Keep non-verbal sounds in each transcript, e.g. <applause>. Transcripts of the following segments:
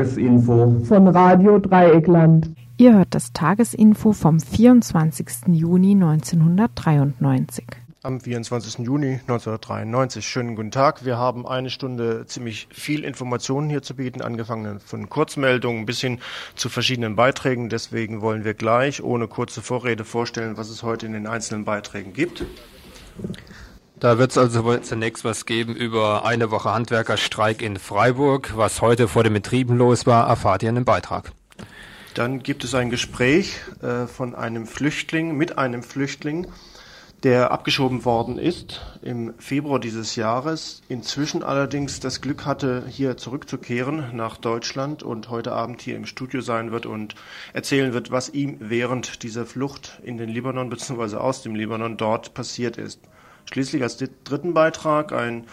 Tagesinfo von Radio Dreieckland. Ihr hört das Tagesinfo vom 24. Juni 1993. Am 24. Juni 1993. Schönen guten Tag. Wir haben eine Stunde ziemlich viel Informationen hier zu bieten, angefangen von Kurzmeldungen bis hin zu verschiedenen Beiträgen. Deswegen wollen wir gleich ohne kurze Vorrede vorstellen, was es heute in den einzelnen Beiträgen gibt. Da wird es also zunächst was geben über eine Woche Handwerkerstreik in Freiburg. Was heute vor den Betrieben los war, erfahrt ihr in einem Beitrag. Dann gibt es ein Gespräch äh, von einem Flüchtling mit einem Flüchtling, der abgeschoben worden ist im Februar dieses Jahres, inzwischen allerdings das Glück hatte, hier zurückzukehren nach Deutschland und heute Abend hier im Studio sein wird und erzählen wird, was ihm während dieser Flucht in den Libanon bzw. aus dem Libanon dort passiert ist. Schließlich als dritten Beitrag ein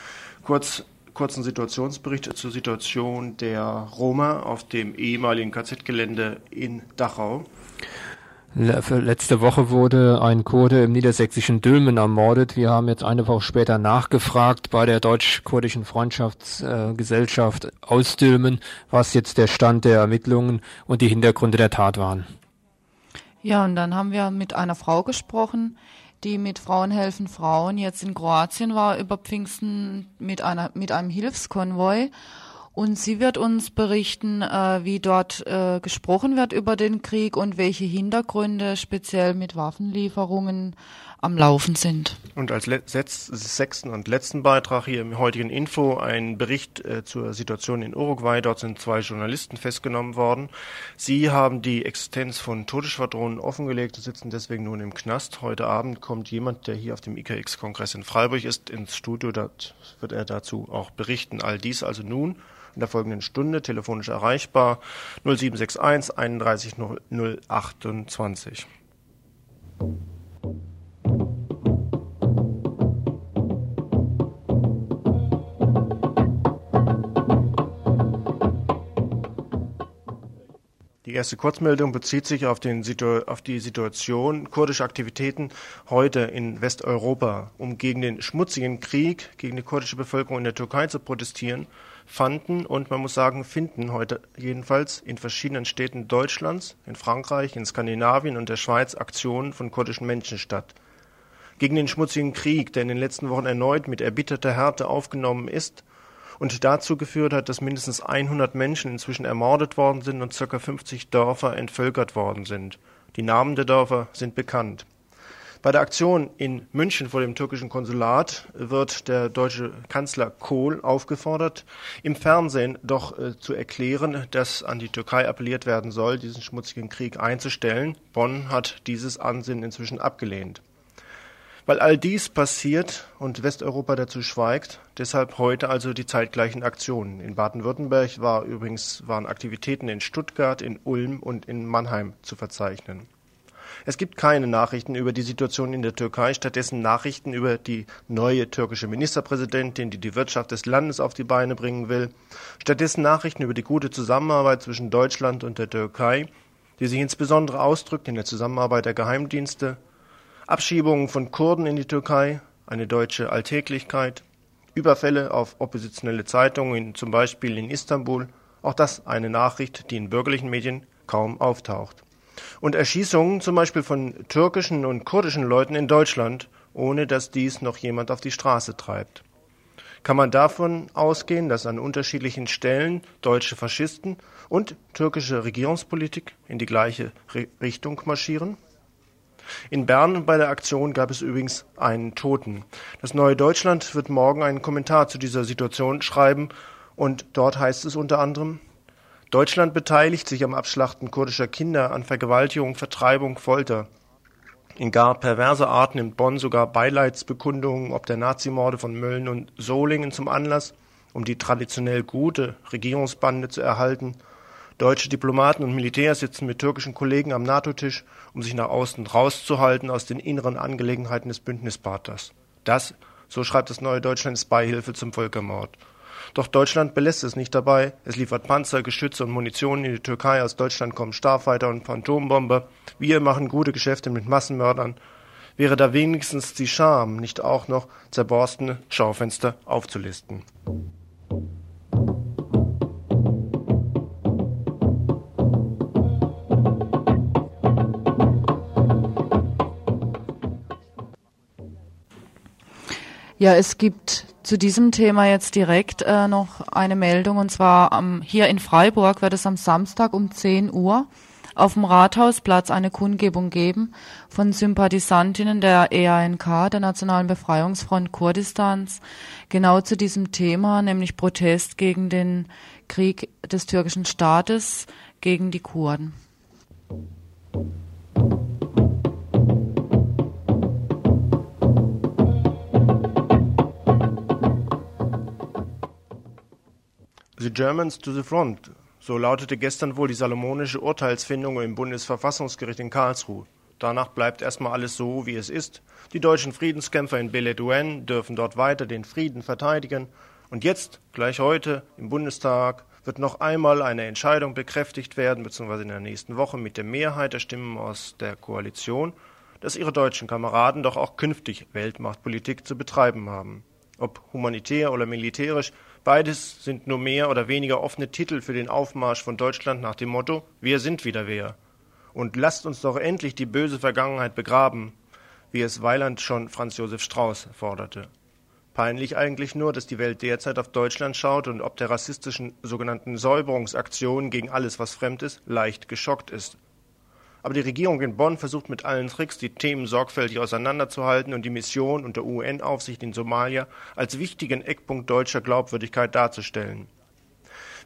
kurz, kurzen Situationsbericht zur Situation der Roma auf dem ehemaligen KZ-Gelände in Dachau. Letzte Woche wurde ein Kurde im niedersächsischen Dülmen ermordet. Wir haben jetzt eine Woche später nachgefragt bei der deutsch-kurdischen Freundschaftsgesellschaft äh, aus Dülmen, was jetzt der Stand der Ermittlungen und die Hintergründe der Tat waren. Ja, und dann haben wir mit einer Frau gesprochen, die mit Frauen helfen Frauen jetzt in Kroatien war über Pfingsten mit einer mit einem Hilfskonvoi. Und sie wird uns berichten, äh, wie dort äh, gesprochen wird über den Krieg und welche Hintergründe speziell mit Waffenlieferungen am Laufen sind. Und als sechsten und letzten Beitrag hier im heutigen Info ein Bericht äh, zur Situation in Uruguay. Dort sind zwei Journalisten festgenommen worden. Sie haben die Existenz von Todesschwadronen offengelegt und sitzen deswegen nun im Knast. Heute Abend kommt jemand, der hier auf dem IKX-Kongress in Freiburg ist, ins Studio. Dort wird er dazu auch berichten. All dies also nun in der folgenden Stunde telefonisch erreichbar 0761 31 028. Die erste Kurzmeldung bezieht sich auf, auf, die Situation kurdischer Aktivitäten heute in Westeuropa. Um gegen den schmutzigen Krieg gegen die kurdische Bevölkerung in der Türkei zu protestieren, fanden und man muss sagen, finden heute jedenfalls in verschiedenen Städten Deutschlands, in Frankreich, in Skandinavien und der Schweiz Aktionen von kurdischen Menschen statt. Gegen den schmutzigen Krieg, der in den letzten Wochen erneut mit erbitterter Härte aufgenommen ist, und dazu geführt hat, dass mindestens 100 Menschen inzwischen ermordet worden sind und ca. 50 Dörfer entvölkert worden sind. Die Namen der Dörfer sind bekannt. Bei der Aktion in München vor dem türkischen Konsulat wird der deutsche Kanzler Kohl aufgefordert, im Fernsehen doch äh, zu erklären, dass an die Türkei appelliert werden soll, diesen schmutzigen Krieg einzustellen. Bonn hat dieses Ansinnen inzwischen abgelehnt. Weil all dies passiert und Westeuropa dazu schweigt, deshalb heute also die zeitgleichen Aktionen. In Baden-Württemberg war übrigens, waren Aktivitäten in Stuttgart, in Ulm und in Mannheim zu verzeichnen. Es gibt keine Nachrichten über die Situation in der Türkei, stattdessen Nachrichten über die neue türkische Ministerpräsidentin, die die Wirtschaft des Landes auf die Beine bringen will. Stattdessen Nachrichten über die gute Zusammenarbeit zwischen Deutschland und der Türkei, die sich insbesondere ausdrückt in der Zusammenarbeit der Geheimdienste, Abschiebungen von Kurden in die Türkei, eine deutsche Alltäglichkeit, Überfälle auf oppositionelle Zeitungen, zum Beispiel in Istanbul, auch das eine Nachricht, die in bürgerlichen Medien kaum auftaucht. Und Erschießungen zum Beispiel von türkischen und kurdischen Leuten in Deutschland, ohne dass dies noch jemand auf die Straße treibt. Kann man davon ausgehen, dass an unterschiedlichen Stellen deutsche Faschisten und türkische Regierungspolitik in die gleiche Richtung marschieren? In Bern bei der Aktion gab es übrigens einen Toten. Das Neue Deutschland wird morgen einen Kommentar zu dieser Situation schreiben und dort heißt es unter anderem, Deutschland beteiligt sich am Abschlachten kurdischer Kinder an Vergewaltigung, Vertreibung, Folter. In gar perverse Art nimmt Bonn sogar Beileidsbekundungen ob der Nazimorde von Mölln und Solingen zum Anlass, um die traditionell gute Regierungsbande zu erhalten Deutsche Diplomaten und Militärs sitzen mit türkischen Kollegen am NATO-Tisch, um sich nach außen rauszuhalten aus den inneren Angelegenheiten des Bündnispartners. Das, so schreibt das Neue Deutschland, ist Beihilfe zum Völkermord. Doch Deutschland belässt es nicht dabei. Es liefert Panzer, Geschütze und Munition in die Türkei. Aus Deutschland kommen Starfighter und Phantombomber. Wir machen gute Geschäfte mit Massenmördern. Wäre da wenigstens die Scham, nicht auch noch zerborstene Schaufenster aufzulisten. Ja, es gibt zu diesem Thema jetzt direkt äh, noch eine Meldung und zwar ähm, hier in Freiburg wird es am Samstag um 10 Uhr auf dem Rathausplatz eine Kundgebung geben von Sympathisantinnen der EANK, der Nationalen Befreiungsfront Kurdistans, genau zu diesem Thema, nämlich Protest gegen den Krieg des türkischen Staates gegen die Kurden. The Germans to the Front. So lautete gestern wohl die salomonische Urteilsfindung im Bundesverfassungsgericht in Karlsruhe. Danach bleibt erstmal alles so, wie es ist. Die deutschen Friedenskämpfer in Beledouin dürfen dort weiter den Frieden verteidigen. Und jetzt, gleich heute, im Bundestag, wird noch einmal eine Entscheidung bekräftigt werden, beziehungsweise in der nächsten Woche mit der Mehrheit der Stimmen aus der Koalition, dass ihre deutschen Kameraden doch auch künftig Weltmachtpolitik zu betreiben haben. Ob humanitär oder militärisch, Beides sind nur mehr oder weniger offene Titel für den Aufmarsch von Deutschland nach dem Motto Wir sind wieder wer. Und lasst uns doch endlich die böse Vergangenheit begraben, wie es Weiland schon Franz Josef Strauß forderte. Peinlich eigentlich nur, dass die Welt derzeit auf Deutschland schaut und ob der rassistischen sogenannten Säuberungsaktion gegen alles, was fremd ist, leicht geschockt ist. Aber die Regierung in Bonn versucht mit allen Tricks, die Themen sorgfältig auseinanderzuhalten und die Mission unter UN-Aufsicht in Somalia als wichtigen Eckpunkt deutscher Glaubwürdigkeit darzustellen.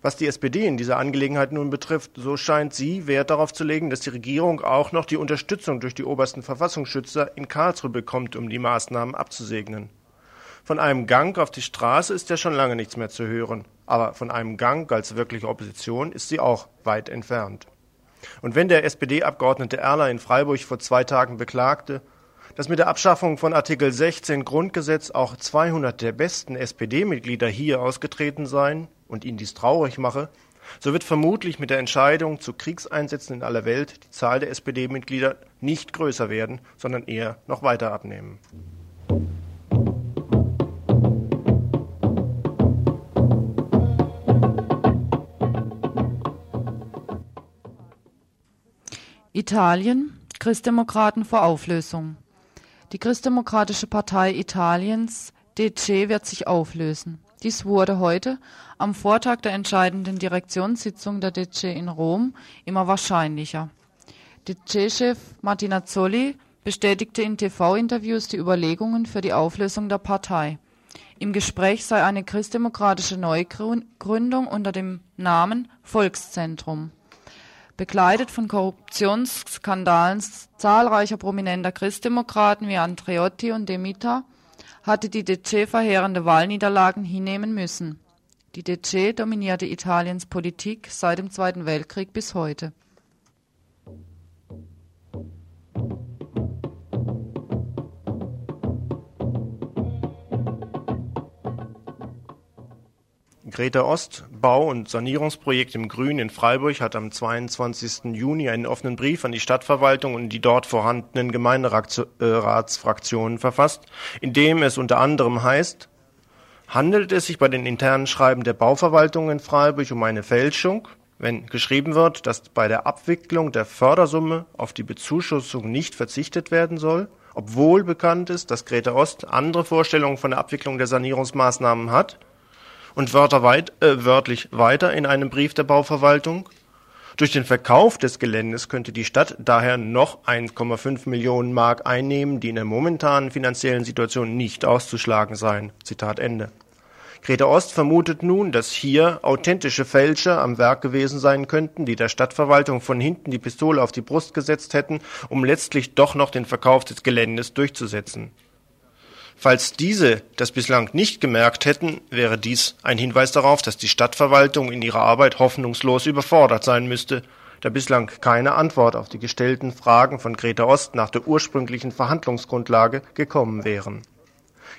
Was die SPD in dieser Angelegenheit nun betrifft, so scheint sie Wert darauf zu legen, dass die Regierung auch noch die Unterstützung durch die obersten Verfassungsschützer in Karlsruhe bekommt, um die Maßnahmen abzusegnen. Von einem Gang auf die Straße ist ja schon lange nichts mehr zu hören, aber von einem Gang als wirkliche Opposition ist sie auch weit entfernt. Und wenn der SPD-Abgeordnete Erler in Freiburg vor zwei Tagen beklagte, dass mit der Abschaffung von Artikel 16 Grundgesetz auch 200 der besten SPD-Mitglieder hier ausgetreten seien und ihn dies traurig mache, so wird vermutlich mit der Entscheidung zu Kriegseinsätzen in aller Welt die Zahl der SPD-Mitglieder nicht größer werden, sondern eher noch weiter abnehmen. Italien, Christdemokraten vor Auflösung. Die Christdemokratische Partei Italiens, DC, wird sich auflösen. Dies wurde heute, am Vortag der entscheidenden Direktionssitzung der DC in Rom, immer wahrscheinlicher. DC-Chef Martinazzoli bestätigte in TV-Interviews die Überlegungen für die Auflösung der Partei. Im Gespräch sei eine christdemokratische Neugründung unter dem Namen Volkszentrum begleitet von Korruptionsskandalen zahlreicher prominenter Christdemokraten wie Andreotti und Demita, hatte die DC verheerende Wahlniederlagen hinnehmen müssen. Die DC dominierte Italiens Politik seit dem Zweiten Weltkrieg bis heute. Greta Ost, Bau- und Sanierungsprojekt im Grün in Freiburg, hat am 22. Juni einen offenen Brief an die Stadtverwaltung und die dort vorhandenen Gemeinderatsfraktionen verfasst, in dem es unter anderem heißt, handelt es sich bei den internen Schreiben der Bauverwaltung in Freiburg um eine Fälschung, wenn geschrieben wird, dass bei der Abwicklung der Fördersumme auf die Bezuschussung nicht verzichtet werden soll, obwohl bekannt ist, dass Greta Ost andere Vorstellungen von der Abwicklung der Sanierungsmaßnahmen hat – und weit, äh, wörtlich weiter in einem Brief der Bauverwaltung. Durch den Verkauf des Geländes könnte die Stadt daher noch 1,5 Millionen Mark einnehmen, die in der momentanen finanziellen Situation nicht auszuschlagen seien. Zitat Ende. Greta Ost vermutet nun, dass hier authentische Fälscher am Werk gewesen sein könnten, die der Stadtverwaltung von hinten die Pistole auf die Brust gesetzt hätten, um letztlich doch noch den Verkauf des Geländes durchzusetzen. Falls diese das bislang nicht gemerkt hätten, wäre dies ein Hinweis darauf, dass die Stadtverwaltung in ihrer Arbeit hoffnungslos überfordert sein müsste, da bislang keine Antwort auf die gestellten Fragen von Greta Ost nach der ursprünglichen Verhandlungsgrundlage gekommen wären.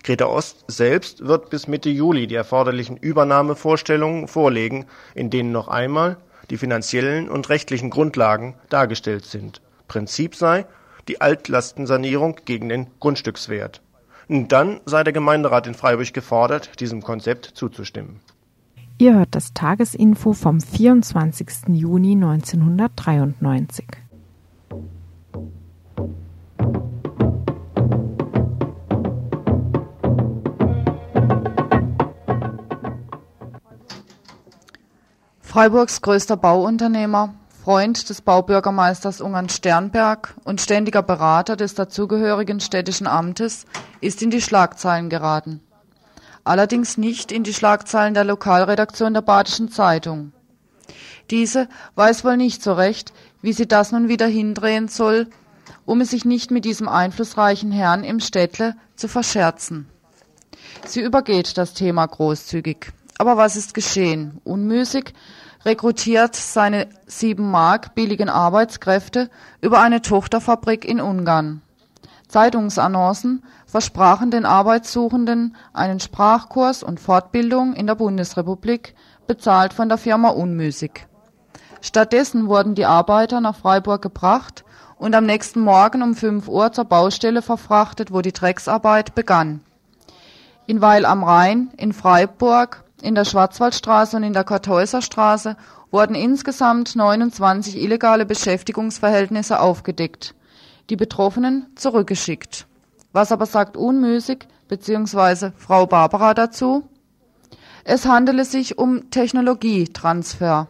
Greta Ost selbst wird bis Mitte Juli die erforderlichen Übernahmevorstellungen vorlegen, in denen noch einmal die finanziellen und rechtlichen Grundlagen dargestellt sind. Prinzip sei die Altlastensanierung gegen den Grundstückswert. Dann sei der Gemeinderat in Freiburg gefordert, diesem Konzept zuzustimmen. Ihr hört das Tagesinfo vom 24. Juni 1993. Freiburgs größter Bauunternehmer Freund des Baubürgermeisters Ungarn Sternberg und ständiger Berater des dazugehörigen städtischen Amtes ist in die Schlagzeilen geraten. Allerdings nicht in die Schlagzeilen der Lokalredaktion der Badischen Zeitung. Diese weiß wohl nicht so recht, wie sie das nun wieder hindrehen soll, um es sich nicht mit diesem einflussreichen Herrn im Städtle zu verscherzen. Sie übergeht das Thema großzügig. Aber was ist geschehen? Unmüßig rekrutiert seine sieben Mark billigen Arbeitskräfte über eine Tochterfabrik in Ungarn. Zeitungsannoncen versprachen den Arbeitssuchenden einen Sprachkurs und Fortbildung in der Bundesrepublik, bezahlt von der Firma Unmüßig. Stattdessen wurden die Arbeiter nach Freiburg gebracht und am nächsten Morgen um 5 Uhr zur Baustelle verfrachtet, wo die Drecksarbeit begann. In Weil am Rhein, in Freiburg, in der Schwarzwaldstraße und in der Kartäuserstraße wurden insgesamt 29 illegale Beschäftigungsverhältnisse aufgedeckt, die Betroffenen zurückgeschickt. Was aber sagt Unmüßig bzw. Frau Barbara dazu? Es handele sich um Technologietransfer.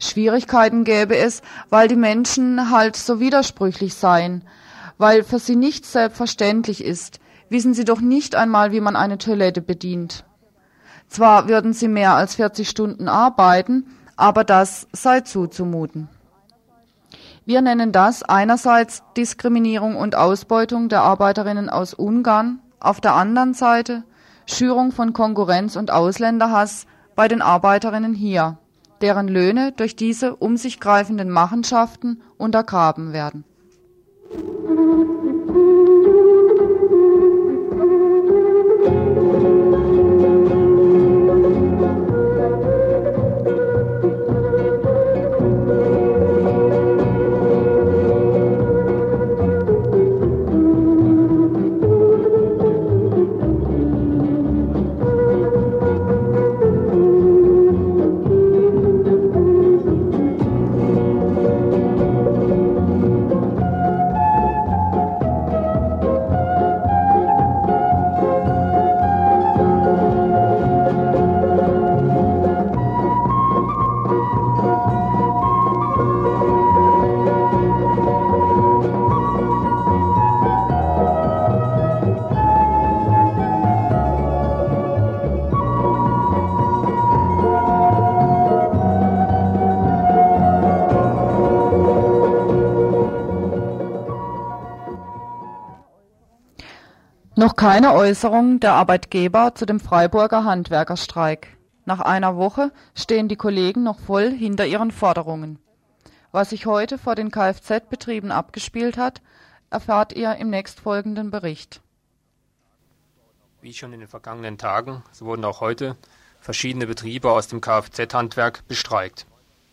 Schwierigkeiten gäbe es, weil die Menschen halt so widersprüchlich seien, weil für sie nichts selbstverständlich ist, wissen sie doch nicht einmal, wie man eine Toilette bedient. Zwar würden sie mehr als 40 Stunden arbeiten, aber das sei zuzumuten. Wir nennen das einerseits Diskriminierung und Ausbeutung der Arbeiterinnen aus Ungarn, auf der anderen Seite Schürung von Konkurrenz und Ausländerhass bei den Arbeiterinnen hier, deren Löhne durch diese um sich greifenden Machenschaften untergraben werden. Noch keine Äußerung der Arbeitgeber zu dem Freiburger Handwerkerstreik. Nach einer Woche stehen die Kollegen noch voll hinter ihren Forderungen. Was sich heute vor den Kfz-Betrieben abgespielt hat, erfahrt ihr im nächstfolgenden Bericht. Wie schon in den vergangenen Tagen, so wurden auch heute verschiedene Betriebe aus dem Kfz-Handwerk bestreikt.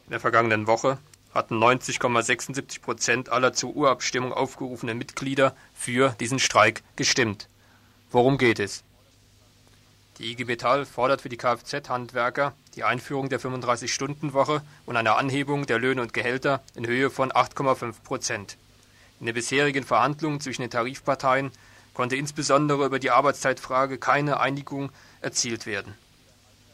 In der vergangenen Woche hatten 90,76 Prozent aller zur Urabstimmung aufgerufenen Mitglieder für diesen Streik gestimmt. Worum geht es? Die IG Metall fordert für die Kfz-Handwerker die Einführung der 35-Stunden-Woche und eine Anhebung der Löhne und Gehälter in Höhe von 8,5 Prozent. In den bisherigen Verhandlungen zwischen den Tarifparteien konnte insbesondere über die Arbeitszeitfrage keine Einigung erzielt werden.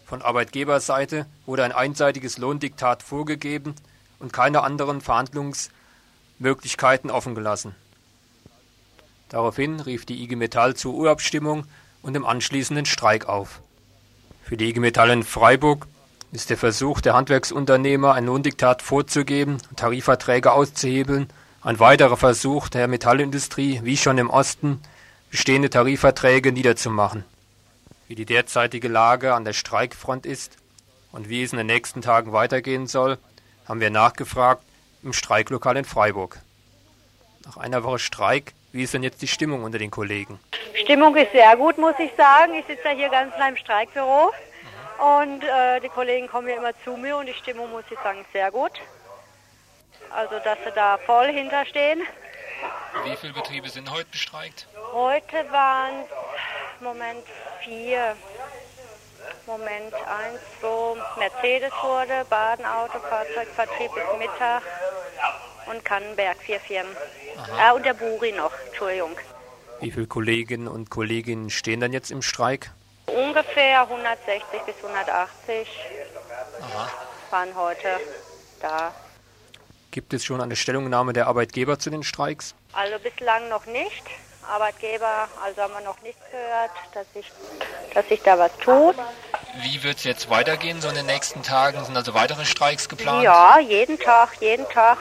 Von Arbeitgeberseite wurde ein einseitiges Lohndiktat vorgegeben und keine anderen Verhandlungsmöglichkeiten offengelassen. Daraufhin rief die IG Metall zur Urabstimmung und dem anschließenden Streik auf. Für die IG Metall in Freiburg ist der Versuch der Handwerksunternehmer, ein Lohndiktat vorzugeben und Tarifverträge auszuhebeln, ein weiterer Versuch der Metallindustrie, wie schon im Osten, bestehende Tarifverträge niederzumachen. Wie die derzeitige Lage an der Streikfront ist und wie es in den nächsten Tagen weitergehen soll, haben wir nachgefragt im Streiklokal in Freiburg. Nach einer Woche Streik wie ist denn jetzt die Stimmung unter den Kollegen? Stimmung ist sehr gut, muss ich sagen. Ich sitze ja hier ganz nah im Streikbüro und äh, die Kollegen kommen ja immer zu mir und die Stimmung, muss ich sagen, sehr gut. Also, dass sie da voll hinterstehen. Wie viele Betriebe sind heute bestreikt? Heute waren es, Moment, vier. Moment, eins, zwei, Mercedes wurde, Badenauto, Fahrzeugvertrieb bis Mittag und Kannenberg, vier Firmen. Aha. Äh, und der Buri noch, Entschuldigung. Wie viele Kolleginnen und Kollegen stehen dann jetzt im Streik? Ungefähr 160 bis 180. Aha. waren heute da. Gibt es schon eine Stellungnahme der Arbeitgeber zu den Streiks? Also bislang noch nicht. Arbeitgeber, also haben wir noch nichts gehört, dass sich, dass sich da was tut. Wie wird es jetzt weitergehen, so in den nächsten Tagen? Sind also weitere Streiks geplant? Ja, jeden Tag, jeden Tag.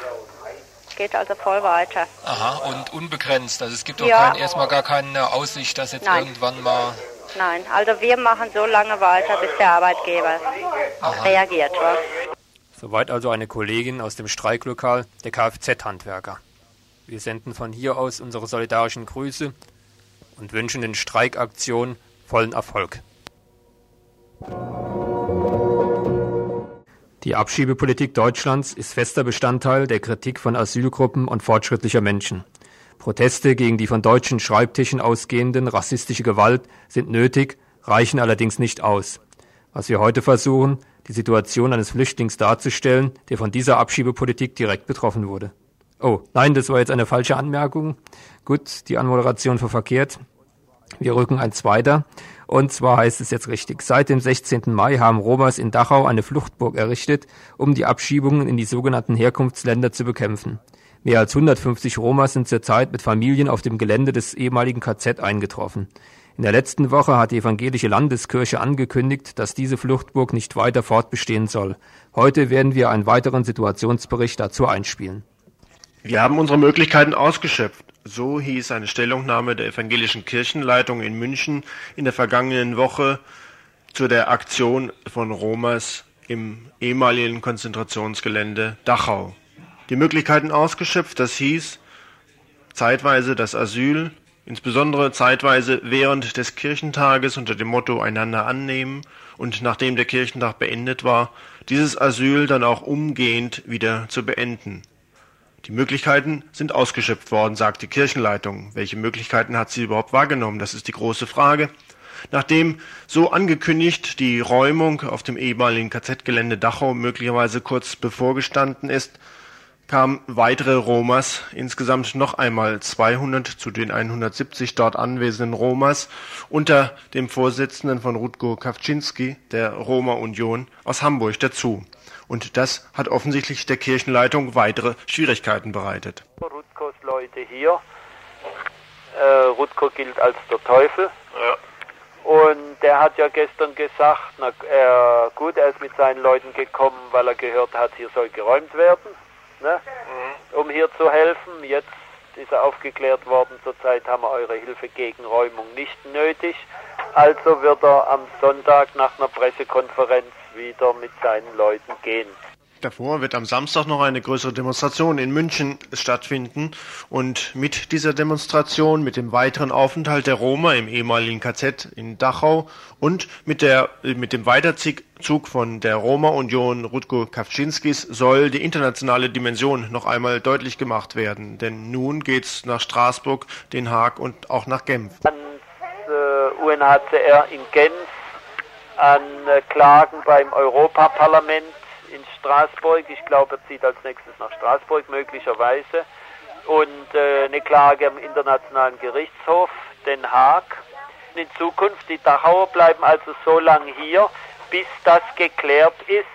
Geht also voll weiter. Aha, und unbegrenzt. Also es gibt auch Ja. kein, erstmal gar keine Aussicht, dass jetzt Nein. irgendwann mal. Nein, also wir machen so lange weiter, bis der Arbeitgeber reagiert. Wa? Soweit also eine Kollegin aus dem Streiklokal der Kfz-Handwerker. Wir senden von hier aus unsere solidarischen Grüße und wünschen den Streikaktionen vollen Erfolg. Die Abschiebepolitik Deutschlands ist fester Bestandteil der Kritik von Asylgruppen und fortschrittlicher Menschen. Proteste gegen die von deutschen Schreibtischen ausgehenden rassistische Gewalt sind nötig, reichen allerdings nicht aus. Was wir heute versuchen, die Situation eines Flüchtlings darzustellen, der von dieser Abschiebepolitik direkt betroffen wurde. Oh, nein, das war jetzt eine falsche Anmerkung. Gut, die Anmoderation war verkehrt. Wir rücken eins weiter. Und zwar heißt es jetzt richtig. Seit dem 16. Mai haben Romas in Dachau eine Fluchtburg errichtet, um die Abschiebungen in die sogenannten Herkunftsländer zu bekämpfen. Mehr als 150 Roma sind zurzeit mit Familien auf dem Gelände des ehemaligen KZ eingetroffen. In der letzten Woche hat die evangelische Landeskirche angekündigt, dass diese Fluchtburg nicht weiter fortbestehen soll. Heute werden wir einen weiteren Situationsbericht dazu einspielen. Wir haben unsere Möglichkeiten ausgeschöpft. So hieß eine Stellungnahme der evangelischen Kirchenleitung in München in der vergangenen Woche zu der Aktion von Romas im ehemaligen Konzentrationsgelände Dachau. Die Möglichkeiten ausgeschöpft, das hieß zeitweise das Asyl, insbesondere zeitweise während des Kirchentages unter dem Motto einander annehmen und nachdem der Kirchentag beendet war, dieses Asyl dann auch umgehend wieder zu beenden. Die Möglichkeiten sind ausgeschöpft worden, sagt die Kirchenleitung. Welche Möglichkeiten hat sie überhaupt wahrgenommen? Das ist die große Frage. Nachdem so angekündigt die Räumung auf dem ehemaligen KZ-Gelände Dachau möglicherweise kurz bevorgestanden ist, kamen weitere Romas, insgesamt noch einmal 200 zu den 170 dort anwesenden Romas, unter dem Vorsitzenden von Rutko Kawczynski der Roma Union aus Hamburg dazu. Und das hat offensichtlich der Kirchenleitung weitere Schwierigkeiten bereitet. Rutkos Leute hier. Äh, Rutko gilt als der Teufel. Und der hat ja gestern gesagt, na, er, gut, er ist mit seinen Leuten gekommen, weil er gehört hat, hier soll geräumt werden, ne? um hier zu helfen. Jetzt ist er aufgeklärt worden, zurzeit haben wir eure Hilfe gegen Räumung nicht nötig. Also wird er am Sonntag nach einer Pressekonferenz wieder mit seinen Leuten gehen. Davor wird am Samstag noch eine größere Demonstration in München stattfinden und mit dieser Demonstration, mit dem weiteren Aufenthalt der Roma im ehemaligen KZ in Dachau und mit, der, mit dem Weiterzug von der Roma-Union Rutko Kawczynskis soll die internationale Dimension noch einmal deutlich gemacht werden. Denn nun geht's nach Straßburg, Den Haag und auch nach Genf. ans äh, UNHCR in Genf, an Klagen beim Europaparlament in Straßburg. Ich glaube, er zieht als nächstes nach Straßburg möglicherweise. Und äh, eine Klage am Internationalen Gerichtshof, Den Haag. In Zukunft, die Dachauer bleiben also so lange hier, bis das geklärt ist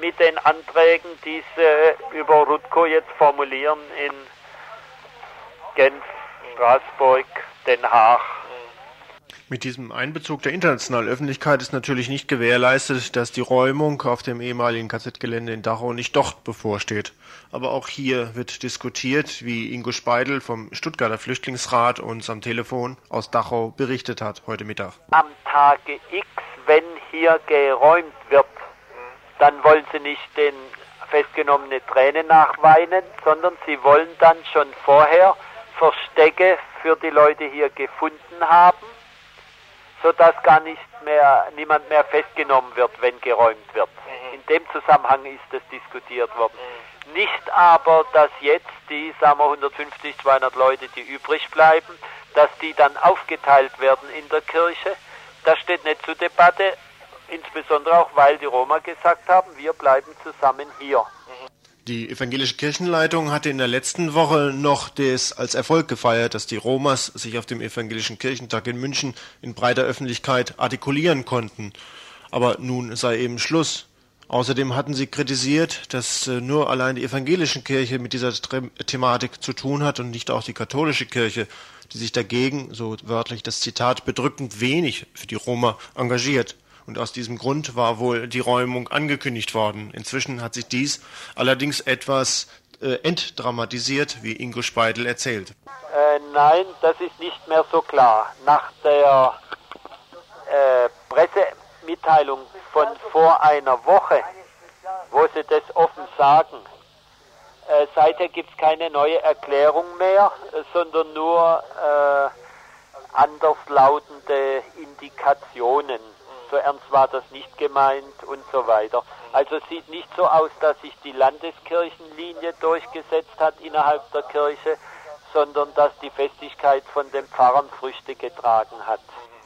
mit den Anträgen, die sie über Rutko jetzt formulieren in Genf, Straßburg, Den Haag. Mit diesem Einbezug der internationalen Öffentlichkeit ist natürlich nicht gewährleistet, dass die Räumung auf dem ehemaligen KZ-Gelände in Dachau nicht doch bevorsteht. Aber auch hier wird diskutiert, wie Ingo Speidel vom Stuttgarter Flüchtlingsrat uns am Telefon aus Dachau berichtet hat heute Mittag. am Tage X, wenn hier geräumt wird, dann wollen sie nicht den festgenommene Tränen nachweinen, sondern sie wollen dann schon vorher Verstecke für die Leute hier gefunden haben, sodass gar nicht mehr niemand mehr festgenommen wird, wenn geräumt wird. In dem Zusammenhang ist das diskutiert worden. Nicht aber, dass jetzt die, sagen wir 150, 200 Leute, die übrig bleiben, dass die dann aufgeteilt werden in der Kirche. Das steht nicht zur Debatte, insbesondere auch, weil die Roma gesagt haben, wir bleiben zusammen hier. Die evangelische Kirchenleitung hatte in der letzten Woche noch das als Erfolg gefeiert, dass die Romas sich auf dem evangelischen Kirchentag in München in breiter Öffentlichkeit artikulieren konnten. Aber nun sei eben Schluss. Außerdem hatten sie kritisiert, dass äh, nur allein die evangelische Kirche mit dieser Thematik zu tun hat und nicht auch die katholische Kirche, die sich dagegen, so wörtlich das Zitat, bedrückend wenig für die Roma engagiert. Und aus diesem Grund war wohl die Räumung angekündigt worden. Inzwischen hat sich dies allerdings etwas äh, entdramatisiert, wie Ingo Speidel erzählt. Äh, nein, das ist nicht mehr so klar. Nach der äh, Pressemitteilung von vor einer Woche, wo sie das offen sagen, äh, seither gibt es keine neue Erklärung mehr, sondern nur äh, anderslautende Indikationen so ernst war das nicht gemeint und so weiter. Also es sieht nicht so aus, dass sich die Landeskirchenlinie durchgesetzt hat innerhalb der Kirche, sondern dass die Festigkeit von den Pfarrern Früchte getragen hat.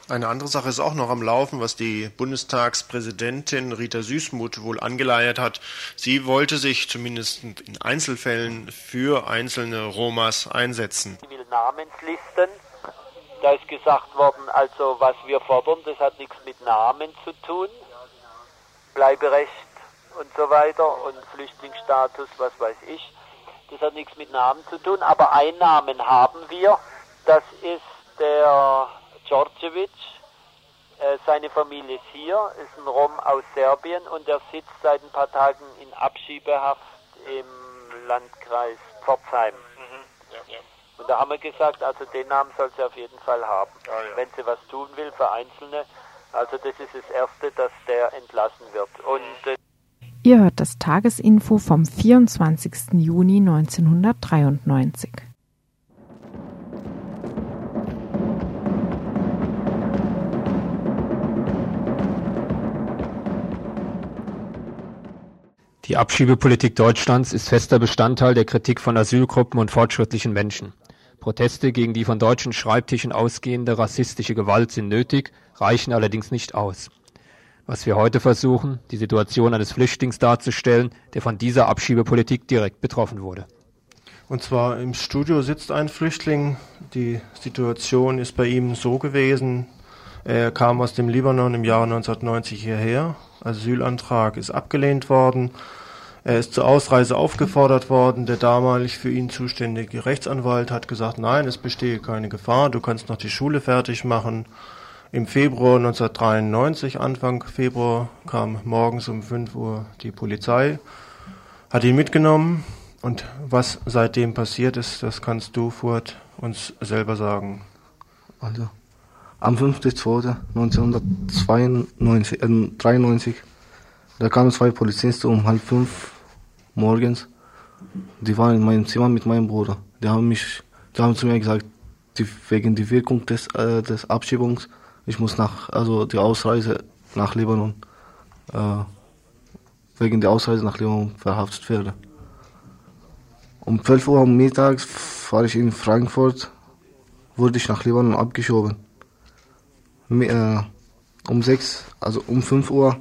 Eine andere Sache ist auch noch am Laufen, was die Bundestagspräsidentin Rita Süßmuth wohl angeleiert hat. Sie wollte sich zumindest in Einzelfällen für einzelne Romas einsetzen. Namenslisten da ist gesagt worden, also was wir fordern, das hat nichts mit Namen zu tun, Bleiberecht und so weiter und Flüchtlingsstatus, was weiß ich. Das hat nichts mit Namen zu tun, aber einen Namen haben wir, das ist der Djordjevic. Äh, seine Familie ist hier, ist ein Rom aus Serbien und er sitzt seit ein paar Tagen in Abschiebehaft im Landkreis Pforzheim. Mhm. Ja, ja. Und da haben wir gesagt, also den Namen soll sie auf jeden Fall haben. Ah, ja. Wenn sie was tun will für Einzelne, also das ist das Erste, dass der entlassen wird. Und, äh Ihr hört das Tagesinfo vom 24. Juni 1993. Die Abschiebepolitik Deutschlands ist fester Bestandteil der Kritik von Asylgruppen und fortschrittlichen Menschen. Proteste gegen die von deutschen Schreibtischen ausgehende rassistische Gewalt sind nötig, reichen allerdings nicht aus. Was wir heute versuchen, die Situation eines Flüchtlings darzustellen, der von dieser Abschiebepolitik direkt betroffen wurde. Und zwar im Studio sitzt ein Flüchtling. Die Situation ist bei ihm so gewesen, er kam aus dem Libanon im Jahre 1990 hierher. Asylantrag ist abgelehnt worden. Er ist zur Ausreise aufgefordert worden. Der damalig für ihn zuständige Rechtsanwalt hat gesagt, nein, es bestehe keine Gefahr, du kannst noch die Schule fertig machen. Im Februar 1993, Anfang Februar, kam morgens um 5 Uhr die Polizei, hat ihn mitgenommen. Und was seitdem passiert ist, das kannst du, Furt, uns selber sagen. Also, am 5.2.1993, äh, da kamen zwei Polizisten um halb fünf morgens. Die waren in meinem Zimmer mit meinem Bruder. Die haben mich, die haben zu mir gesagt, die, wegen der Wirkung des, äh, des Abschiebungs, ich muss nach, also die Ausreise nach Libanon, äh, wegen der Ausreise nach Libanon verhaftet werde. Um 12 Uhr mittags war ich in Frankfurt, wurde ich nach Libanon abgeschoben. Äh, um 6, also um 5 Uhr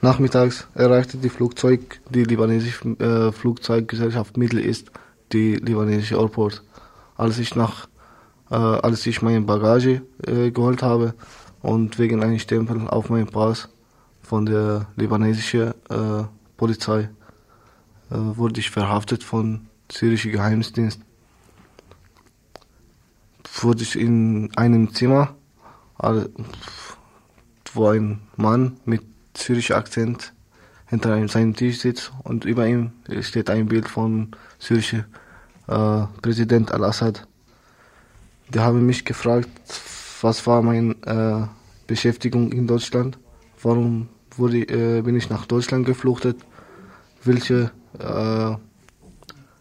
Nachmittags erreichte die Flugzeug, die libanesische äh, Flugzeuggesellschaft Middle East, die libanesische Airport. Als ich nach, äh, als ich meine Bagage äh, geholt habe und wegen einem Stempel auf meinem Pass von der libanesischen äh, Polizei äh, wurde ich verhaftet von syrischer Geheimdienst. Wurde ich in einem Zimmer, wo ein Mann mit syrischer Akzent hinter einem, seinem Tisch sitzt und über ihm steht ein Bild von syrischer äh, Präsident Al-Assad. Die haben mich gefragt, was war meine äh, Beschäftigung in Deutschland, warum wurde, äh, bin ich nach Deutschland gefluchtet, welche äh,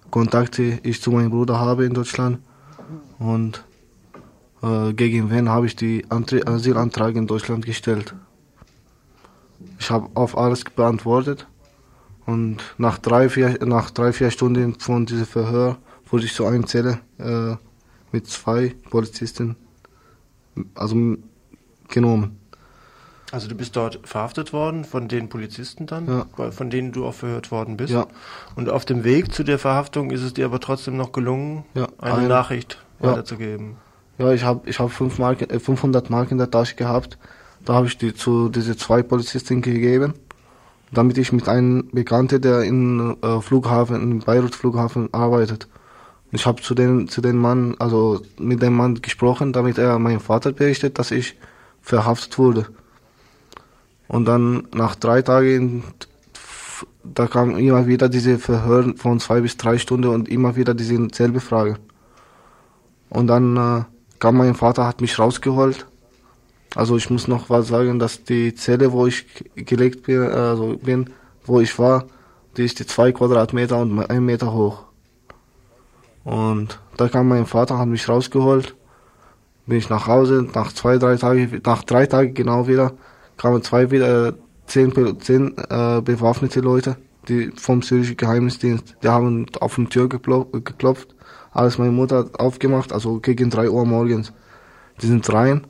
Kontakte ich zu meinem Bruder habe in Deutschland und äh, gegen wen habe ich die Asylantrag in Deutschland gestellt. Ich habe auf alles beantwortet. Und nach drei, vier, nach drei, vier Stunden von diesem Verhör wurde ich zu einer Zelle äh, mit zwei Polizisten also genommen. Also du bist dort verhaftet worden von den Polizisten dann, ja. von denen du auch verhört worden bist. Ja. Und auf dem Weg zu der Verhaftung ist es dir aber trotzdem noch gelungen, ja, eine ein, Nachricht weiterzugeben. Ja, ich habe ich hab fünf Mark, 500 Mark in der Tasche gehabt da habe ich die zu diese zwei Polizisten gegeben damit ich mit einem Bekannten, der in äh, Flughafen, in Beirut Flughafen arbeitet. Ich habe zu dem, zu dem Mann, also mit dem Mann gesprochen, damit er meinem Vater berichtet, dass ich verhaftet wurde. Und dann nach drei Tagen, da kam immer wieder diese Verhör von zwei bis drei Stunden und immer wieder diese selbe Frage. Und dann äh, kam mein Vater, hat mich rausgeholt. Also ich muss noch was sagen, dass die Zelle, wo ich gelegt bin, also bin, wo ich war, die ist die zwei Quadratmeter und ein Meter hoch. Und da kam mein Vater, hat mich rausgeholt, bin ich nach Hause, nach zwei, drei Tagen, nach drei Tagen genau wieder, kamen zwei wieder, zehn, zehn äh, bewaffnete Leute, die vom syrischen Geheimdienst, die haben auf die Tür geklopft, alles meine Mutter hat aufgemacht, also gegen drei Uhr morgens. Die sind rein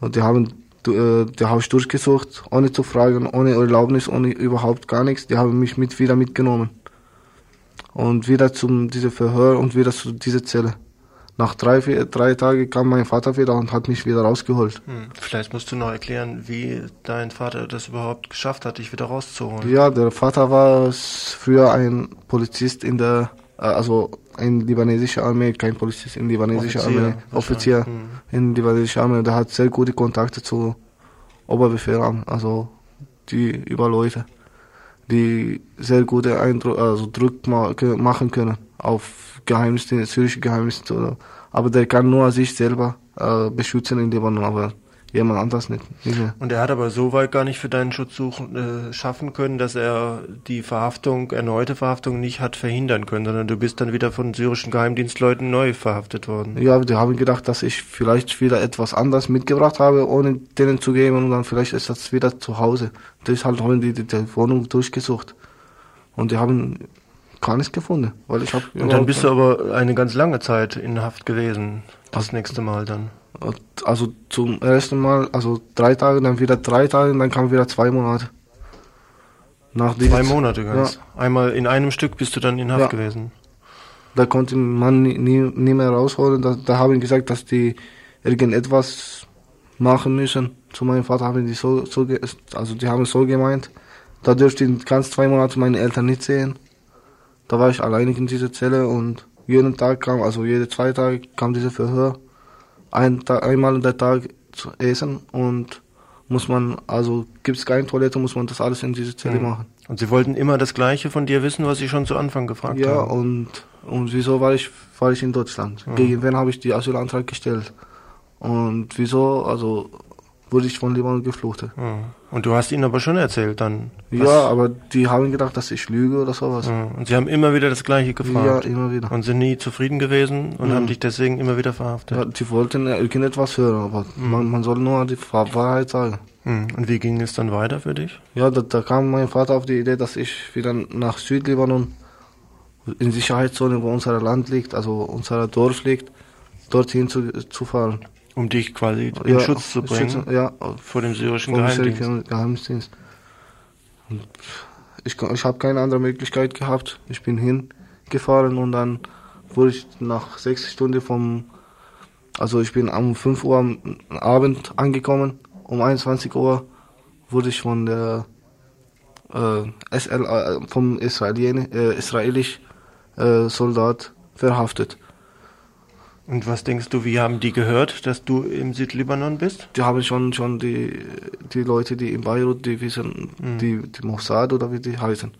und die haben äh, die Haus durchgesucht, ohne zu fragen, ohne Erlaubnis, ohne überhaupt gar nichts. Die haben mich mit wieder mitgenommen. Und wieder zum diese Verhör und wieder zu dieser Zelle. Nach drei, vier, drei Tagen kam mein Vater wieder und hat mich wieder rausgeholt. Hm. Vielleicht musst du noch erklären, wie dein Vater das überhaupt geschafft hat, dich wieder rauszuholen. Ja, der Vater war früher ein Polizist in der, also in libanesischer Armee, kein Polizist in libanesischer Offizier, Armee, Offizier hm. in libanesischer Armee. Der hat sehr gute Kontakte zu Oberbefehlern, also die über Leute, die sehr gute Eindruck, also Druck machen können auf Geheimdienste, syrische Geheimdienste. Aber der kann nur sich selber äh, beschützen in Libanon, aber jemand anders nicht. nicht Und er hat aber so weit gar nicht für deinen Schutz suchen, äh, schaffen können, dass er die Verhaftung, erneute Verhaftung nicht hat verhindern können, sondern du bist dann wieder von syrischen Geheimdienstleuten neu verhaftet worden. Ja, die haben gedacht, dass ich vielleicht wieder etwas anderes mitgebracht habe, ohne denen zu geben und dann vielleicht ist das wieder zu Hause. Deshalb haben die die, die Wohnung durchgesucht. Und die haben gar nichts gefunden, weil ich habe. Und dann bist du aber eine ganz lange Zeit in Haft gewesen. Das nächste Mal dann. Also zum ersten Mal, also drei Tage, dann wieder drei Tage, dann kam wieder zwei Monate. Nach zwei Monate ganz. Ja. Einmal in einem Stück bist du dann in Haft ja. gewesen. Da konnte man nie, nie, nie mehr rausholen. Da, da haben gesagt, dass die irgendetwas machen müssen. Zu meinem Vater haben die so, so also die haben so gemeint. Da dürfte ich ganz zwei Monate meine Eltern nicht sehen. Da war ich alleinig in dieser Zelle und jeden Tag kam, also jede zwei Tage kam diese Verhör ein, einmal in der Tag zu essen und muss man, also gibt es keine Toilette, muss man das alles in diese Zelle mhm. machen. Und sie wollten immer das Gleiche von dir wissen, was sie schon zu Anfang gefragt ja, haben. Ja, und, und wieso war ich, war ich in Deutschland? Mhm. Gegen wen habe ich die Asylantrag gestellt? Und wieso, also wurde ich von Libanon geflucht. Mhm. Und du hast ihnen aber schon erzählt dann? Ja, aber die haben gedacht, dass ich lüge oder sowas. Und sie haben immer wieder das Gleiche gefragt? Ja, immer wieder. Und sind nie zufrieden gewesen und mhm. haben dich deswegen immer wieder verhaftet? Ja, die wollten irgendetwas hören, aber mhm. man, man soll nur die Wahrheit sagen. Mhm. Und wie ging es dann weiter für dich? Ja, da, da kam mein Vater auf die Idee, dass ich wieder nach Südlibanon in Sicherheitszone, wo unser Land liegt, also unser Dorf liegt, dorthin zu, zu fahren. Um dich quasi in ja, Schutz zu bringen Schutz, ja, vor dem syrischen Geheimdienst. Geheimdienst. ich ich habe keine andere Möglichkeit gehabt. Ich bin hingefahren und dann wurde ich nach sechs Stunden vom, also ich bin um 5 Uhr am Abend angekommen. Um 21 Uhr wurde ich von der äh, SL, äh, vom Israelien, äh, israelisch äh, Soldat verhaftet. Und was denkst du, wie haben die gehört, dass du im Südlibanon bist? Die haben schon, schon die, die Leute, die in Beirut, die wissen, mhm. die, die Mossad oder wie die heißen,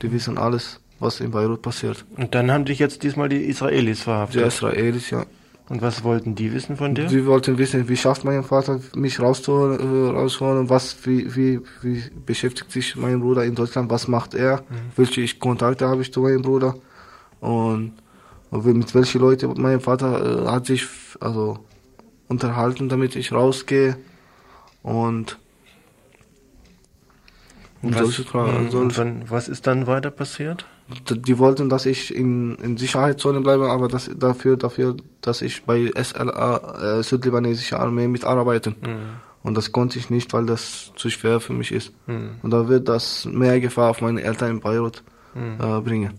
die wissen alles, was in Beirut passiert. Und dann haben dich jetzt diesmal die Israelis verhaftet? Die Israelis, ja. Und was wollten die wissen von dir? Sie wollten wissen, wie schafft mein Vater, mich rauszuholen, äh, rauszuholen was, wie, wie, wie beschäftigt sich mein Bruder in Deutschland, was macht er, mhm. welche Kontakte habe ich zu meinem Bruder und mit welchen Leuten mein Vater äh, hat sich also unterhalten, damit ich rausgehe und, und was, Fragen. Und dann, was ist dann weiter passiert? Die wollten, dass ich in, in Sicherheitszone bleibe, aber das, dafür, dafür, dass ich bei SLA, äh, südlibanesische Armee mitarbeite. Mhm. Und das konnte ich nicht, weil das zu schwer für mich ist. Mhm. Und da wird das mehr Gefahr auf meine Eltern in Beirut mhm. äh, bringen.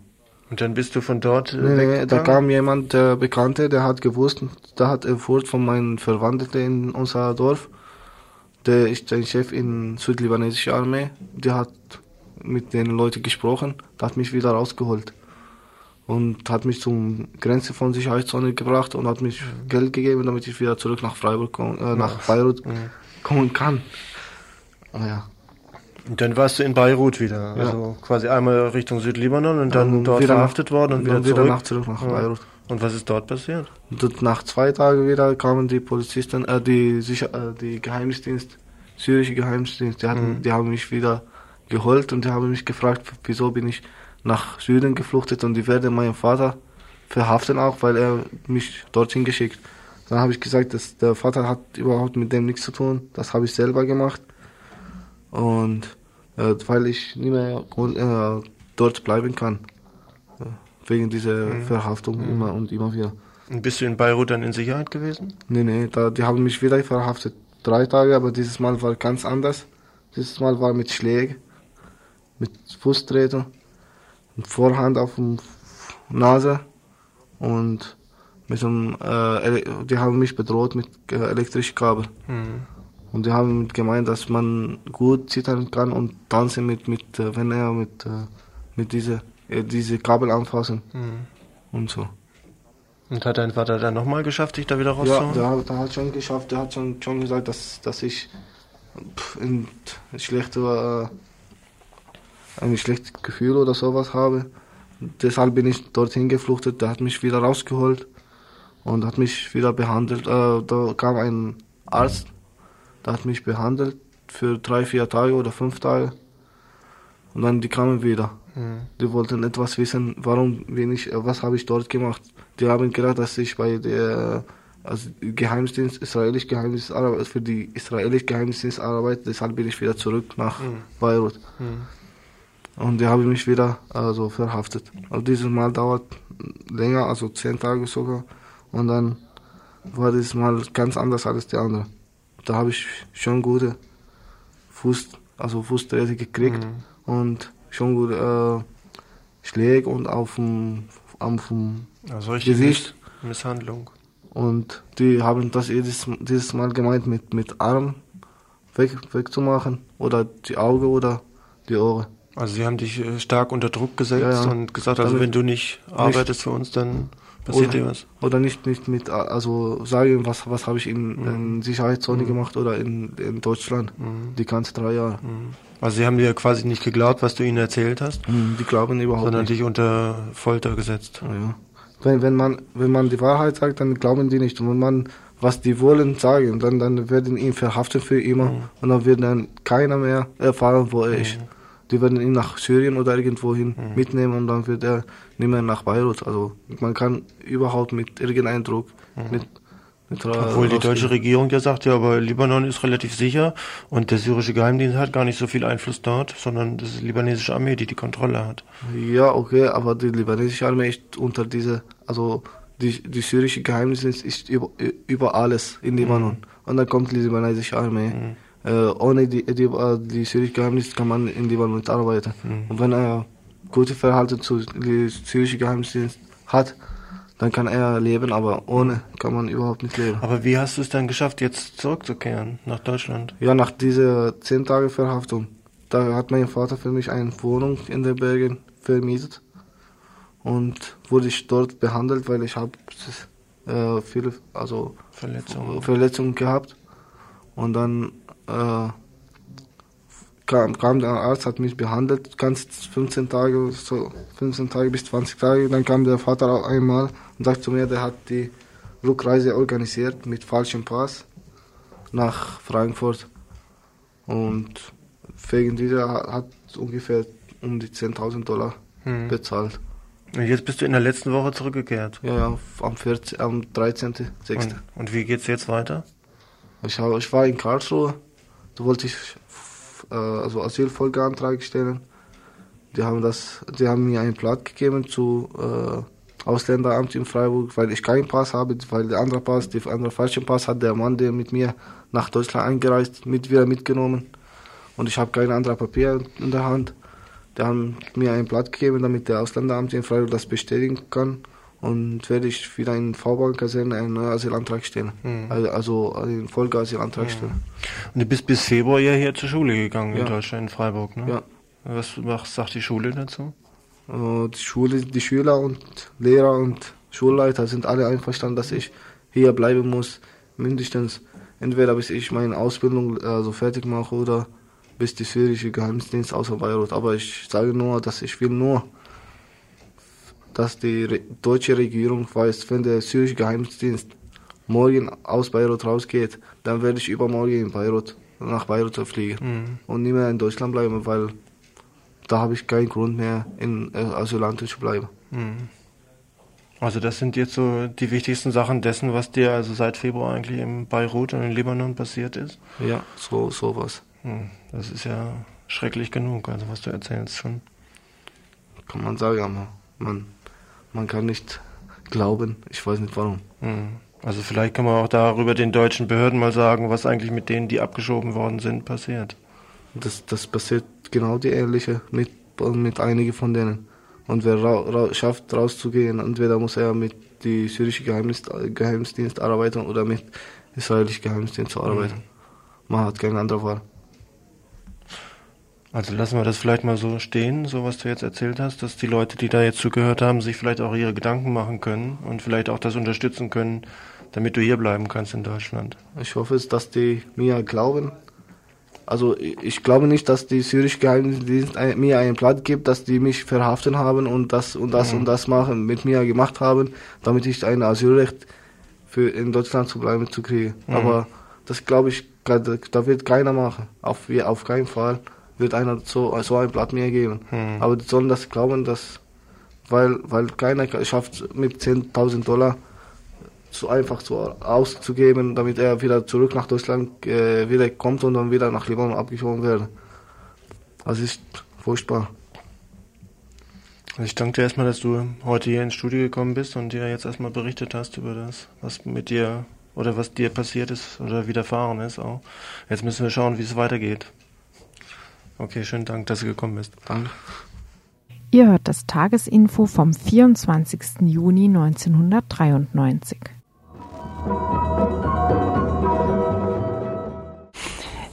Und dann bist du von dort äh, nee, nee, da kam jemand, der Bekannte, der hat gewusst, der hat erfuhr von meinen Verwandten in unser Dorf, der ist ein Chef in südlibanesischer Armee, der hat mit den Leuten gesprochen, der hat mich wieder rausgeholt. Und hat mich zum Grenze von Sicherheitszone gebracht und hat mich Geld gegeben, damit ich wieder zurück nach Freiburg äh, nach Beirut kommen kann. Ah, ja. Und dann warst du in Beirut wieder, Ja. also quasi einmal Richtung Südlibanon und dann Und dort wieder verhaftet worden und und wieder dann wieder zurück. nach- zurück nach Beirut. Und was ist dort passiert? Und nach zwei Tagen wieder kamen die Polizisten, äh, die Sicher äh, die Geheimdienst, syrische Geheimdienst, die, hatten, Mhm. die haben mich wieder geholt und die haben mich gefragt, wieso bin ich nach Süden gefluchtet und die werden meinen Vater verhaften auch, weil er mich dorthin geschickt. Dann habe ich gesagt, dass der Vater hat überhaupt mit dem nichts zu tun, das habe ich selber gemacht und weil ich nicht mehr äh, dort bleiben kann, äh, wegen dieser Mhm. Verhaftung Mhm. immer und immer wieder. Und bist du in Beirut dann in Sicherheit gewesen? Nee, nee, da, die haben mich wieder verhaftet. Drei Tage, aber dieses Mal war ganz anders. Dieses Mal war mit Schlägen, mit Fußtreten, mit Vorhand auf dem Nase und mit einem, äh, die haben mich bedroht mit äh, elektrischen Kabel. Mhm. Und die haben gemeint, dass man gut zittern kann und tanzen mit, mit äh, wenn er mit, äh, mit diese, äh, diese Kabel anfassen Mhm. und so. Und hat dein Vater dann nochmal geschafft, dich da wieder Ja, rauszuholen? der, hat- der hat schon geschafft, der hat schon, schon gesagt, dass, dass ich ein schlechte, äh, ein schlechtes Gefühl oder sowas habe. Deshalb bin ich dorthin gefluchtet, der hat mich wieder rausgeholt und hat mich wieder behandelt. Da kam ein Arzt, der hat mich behandelt für drei, vier Tage oder fünf Tage. Und dann die kamen wieder. Mhm. Die wollten etwas wissen, warum bin ich, äh, was habe ich dort gemacht. Die haben gedacht, dass ich bei der also Geheimdienst, israelisch Geheimdienst für die israelische Geheimdienst arbeite, deshalb bin ich wieder zurück nach Mhm. Beirut. Mhm. Und die haben mich wieder also verhaftet. Also dieses Mal dauert länger, also zehn Tage sogar. Und dann war dieses Mal ganz anders als die anderen. Da habe ich schon gute Fuß, also Fußtrete gekriegt Mhm. und schon gute äh, Schläge und auf dem, auf dem Also Gesicht. Misshandlung. Und die haben das jedes, dieses Mal gemeint, mit, mit Arm weg, wegzumachen oder die Augen oder die Ohren. Also sie haben dich äh, stark unter Druck gesetzt Ja, ja. und gesagt, also Damit- wenn du nicht arbeitest für uns, dann passiert dir was. Oder nicht, nicht mit, also sagen, was, was habe ich in, in Sicherheitszone Mhm. gemacht oder in, in Deutschland. Mhm. Die ganzen drei Jahre. Mhm. Also sie haben dir quasi nicht geglaubt, was du ihnen erzählt hast, Mhm, Die glauben überhaupt sondern nicht. dich unter Folter gesetzt. Ja. Wenn, wenn, man, wenn man die Wahrheit sagt, dann glauben die nicht. Und wenn man, was die wollen, sagen, dann, dann werden ihn verhaften für immer. Mhm. Und dann wird dann keiner mehr erfahren, wo er ist. Mhm. Die werden ihn nach Syrien oder irgendwohin Mhm. mitnehmen und dann wird er nicht mehr nach Beirut. Also man kann überhaupt mit irgendeinem Druck nicht, nicht ra- Mhm. Obwohl die deutsche Regierung ja sagt, ja, aber Libanon ist relativ sicher und der syrische Geheimdienst hat gar nicht so viel Einfluss dort, sondern das ist die libanesische Armee, die die Kontrolle hat. Ja, okay, aber die libanesische Armee ist unter diese, also die, die syrische Geheimdienst ist über, über alles in Libanon. Und dann kommt die libanesische Armee. Äh, ohne die, die, äh, die syrische Geheimdienst kann man in Libanon nicht arbeiten. Und wenn er gute Verhalten zu die syrische Geheimdienst hat, dann kann er leben, aber ohne kann man überhaupt nicht leben. Aber wie hast du es dann geschafft, jetzt zurückzukehren nach Deutschland? Ja, nach dieser 10 Tage Verhaftung, da hat mein Vater für mich eine Wohnung in den Bergen vermietet und wurde ich dort behandelt, weil ich habe äh, viele also Verletzungen. Verletzungen gehabt und dann äh, kam, kam der Arzt, hat mich behandelt, ganz 15 Tage, so 15 Tage bis 20 Tage. Dann kam der Vater auch einmal und sagte zu mir, der hat die Rückreise organisiert mit falschem Pass nach Frankfurt. Und wegen dieser ha- hat ungefähr um die 10.000 Dollar Hm. bezahlt. Und jetzt bist du in der letzten Woche zurückgekehrt. Ja, am, 14, am 13.06. Und, und wie geht's jetzt weiter? Ich, ich war in Karlsruhe, da wollte ich äh, also Asylfolgeantrag stellen. Die haben das, die haben mir ein Blatt gegeben zu äh, Ausländeramt in Freiburg, weil ich keinen Pass habe, weil der andere Pass, der andere falsche Pass hat der Mann, der mit mir nach Deutschland eingereist, mit wieder mitgenommen. Und ich habe kein anderes Papier in der Hand. Die haben mir ein Blatt gegeben, damit der Ausländeramt in Freiburg das bestätigen kann. Und werde ich wieder in V-Bahn-Kaserne einen neuen Asylantrag stellen. Mhm. Also, also einen Folgeasylantrag stellen. Und du bist bis Februar ja hier zur Schule gegangen in Ja. Deutschland, in Freiburg, ne? Ja. Was, was sagt die Schule dazu? Äh, die Schule, die Schüler und Lehrer und Schulleiter sind alle einverstanden, dass ich hier bleiben muss, mindestens entweder bis ich meine Ausbildung also fertig mache oder bis die syrische Geheimdienst außer Beirut. Aber ich sage nur, dass ich will nur, dass die Re deutsche Regierung weiß, wenn der syrische Geheimdienst morgen aus Beirut rausgeht, dann werde ich übermorgen in Beirut, nach Beirut fliegen Mhm. und nicht mehr in Deutschland bleiben, weil da habe ich keinen Grund mehr, in äh, Asylant zu bleiben. Mhm. Also das sind jetzt so die wichtigsten Sachen dessen, was dir also seit Februar eigentlich in Beirut und in Libanon passiert ist. Ja, so sowas. Hm, Das ist ja schrecklich genug, also was du erzählst schon. Kann man sagen, aber man, man kann nicht glauben. Ich weiß nicht warum. Hm. Also vielleicht kann man auch darüber den deutschen Behörden mal sagen, was eigentlich mit denen, die abgeschoben worden sind, passiert. Das, das passiert genau die ähnliche mit, mit einigen von denen. Und wer ra ra schafft, rauszugehen, entweder muss er mit die syrische Geheimdienst, Geheimdienst arbeiten oder mit israelischen Geheimdienst arbeiten. Man hat keine andere Wahl. Also lassen wir das vielleicht mal so stehen, so was du jetzt erzählt hast, dass die Leute, die da jetzt zugehört haben, sich vielleicht auch ihre Gedanken machen können und vielleicht auch das unterstützen können, damit du hier bleiben kannst in Deutschland. Ich hoffe, es, dass die mir glauben. Also ich glaube nicht, dass die syrische Geheimdienst mir einen Plan gibt, dass die mich verhaften haben und das und das Mhm. und das machen, mit mir gemacht haben, damit ich ein Asylrecht für in Deutschland zu bleiben zu kriegen. Mhm. Aber das glaube ich, da da wird keiner machen. Auf, auf keinen Fall wird einer so, so ein Blatt mir geben. Mhm. Aber die sollen das glauben, dass, weil, weil keiner schafft mit 10.000 Dollar so einfach so auszugeben, damit er wieder zurück nach Deutschland äh, wieder kommt und dann wieder nach Libanon abgeschoben wird. Das ist furchtbar. Also ich danke dir erstmal, dass du heute hier ins Studio gekommen bist und dir jetzt erstmal berichtet hast über das, was mit dir oder was dir passiert ist oder widerfahren ist auch. Jetzt müssen wir schauen, wie es weitergeht. Okay, schönen Dank, dass du gekommen bist. Danke. Ihr hört das Tagesinfo vom 24. Juni 1993.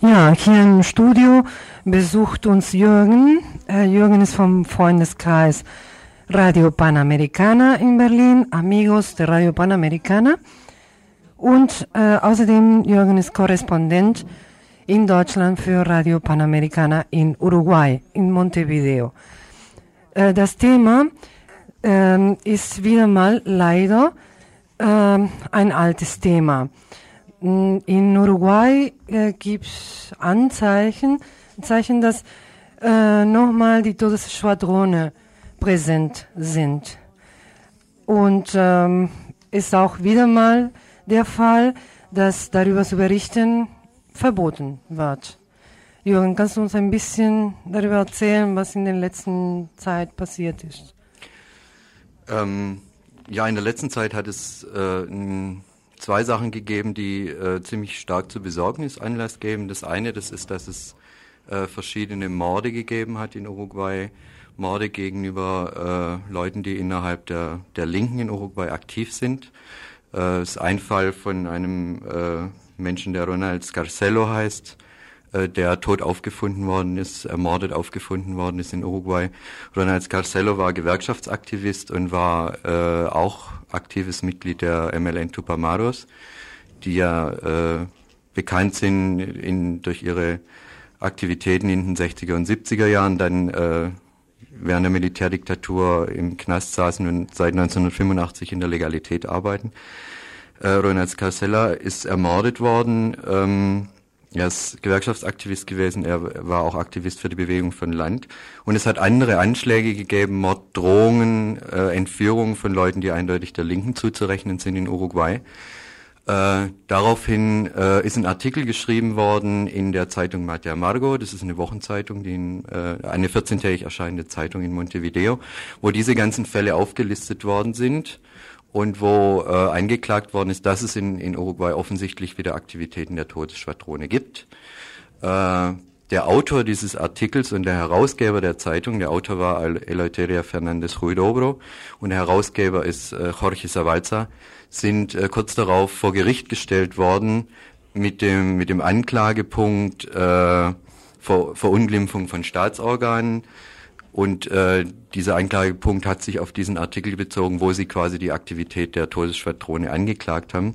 Ja, hier im Studio besucht uns Jürgen. Äh, Jürgen ist vom Freundeskreis Radio Panamericana in Berlin, Amigos de Radio Panamericana. Und äh, außerdem Jürgen ist Korrespondent in Deutschland für Radio Panamericana in Uruguay, in Montevideo. Äh, das Thema ähm, ist wieder mal leider ähm, ein altes Thema. Mm, In Uruguay äh, gibt es Anzeichen, Zeichen, dass äh, nochmal die Todesschwadrone präsent sind. Und ähm, ist auch wieder mal der Fall, dass darüber zu berichten verboten wird. Jürgen, kannst du uns ein bisschen darüber erzählen, was in der letzten Zeit passiert ist? Ähm, ja, in der letzten Zeit hat es äh, zwei Sachen gegeben, die äh, ziemlich stark zu Besorgnis Anlass geben. Das eine, das ist, dass es äh, verschiedene Morde gegeben hat in Uruguay. Morde gegenüber äh, Leuten, die innerhalb der, der Linken in Uruguay aktiv sind. Äh, ist ein Fall von einem äh, Menschen, der Ronald Scarcello heißt, äh, der tot aufgefunden worden ist, ermordet aufgefunden worden ist in Uruguay. Ronald Scarcello war Gewerkschaftsaktivist und war äh, auch aktives Mitglied der MLN Tupamaros, die ja äh, bekannt sind in, durch ihre Aktivitäten in den 60er und 70er Jahren, dann äh, während der Militärdiktatur im Knast saßen und seit 1985 in der Legalität arbeiten. Äh, Ronald Scarcella ist ermordet worden. Ähm, er ist Gewerkschaftsaktivist gewesen, er war auch Aktivist für die Bewegung von Land. Und es hat andere Anschläge gegeben, Morddrohungen, äh, Entführungen von Leuten, die eindeutig der Linken zuzurechnen sind in Uruguay. Äh, daraufhin äh, ist ein Artikel geschrieben worden in der Zeitung Mate Amargo, das ist eine Wochenzeitung, die in, äh, eine 14-tägig erscheinende Zeitung in Montevideo, wo diese ganzen Fälle aufgelistet worden sind und wo äh, angeklagt worden ist, dass es in, in Uruguay offensichtlich wieder Aktivitäten der Todesschwadrone gibt. Äh, der Autor dieses Artikels und der Herausgeber der Zeitung, der Autor war El- Eleuteria Fernandez Ruidobro und der Herausgeber ist äh, Jorge Savalza, sind äh, kurz darauf vor Gericht gestellt worden mit dem, mit dem Anklagepunkt äh, Ver Verunglimpfung von Staatsorganen. Und äh, dieser Anklagepunkt hat sich auf diesen Artikel bezogen, wo sie quasi die Aktivität der Todesschwadrone angeklagt haben.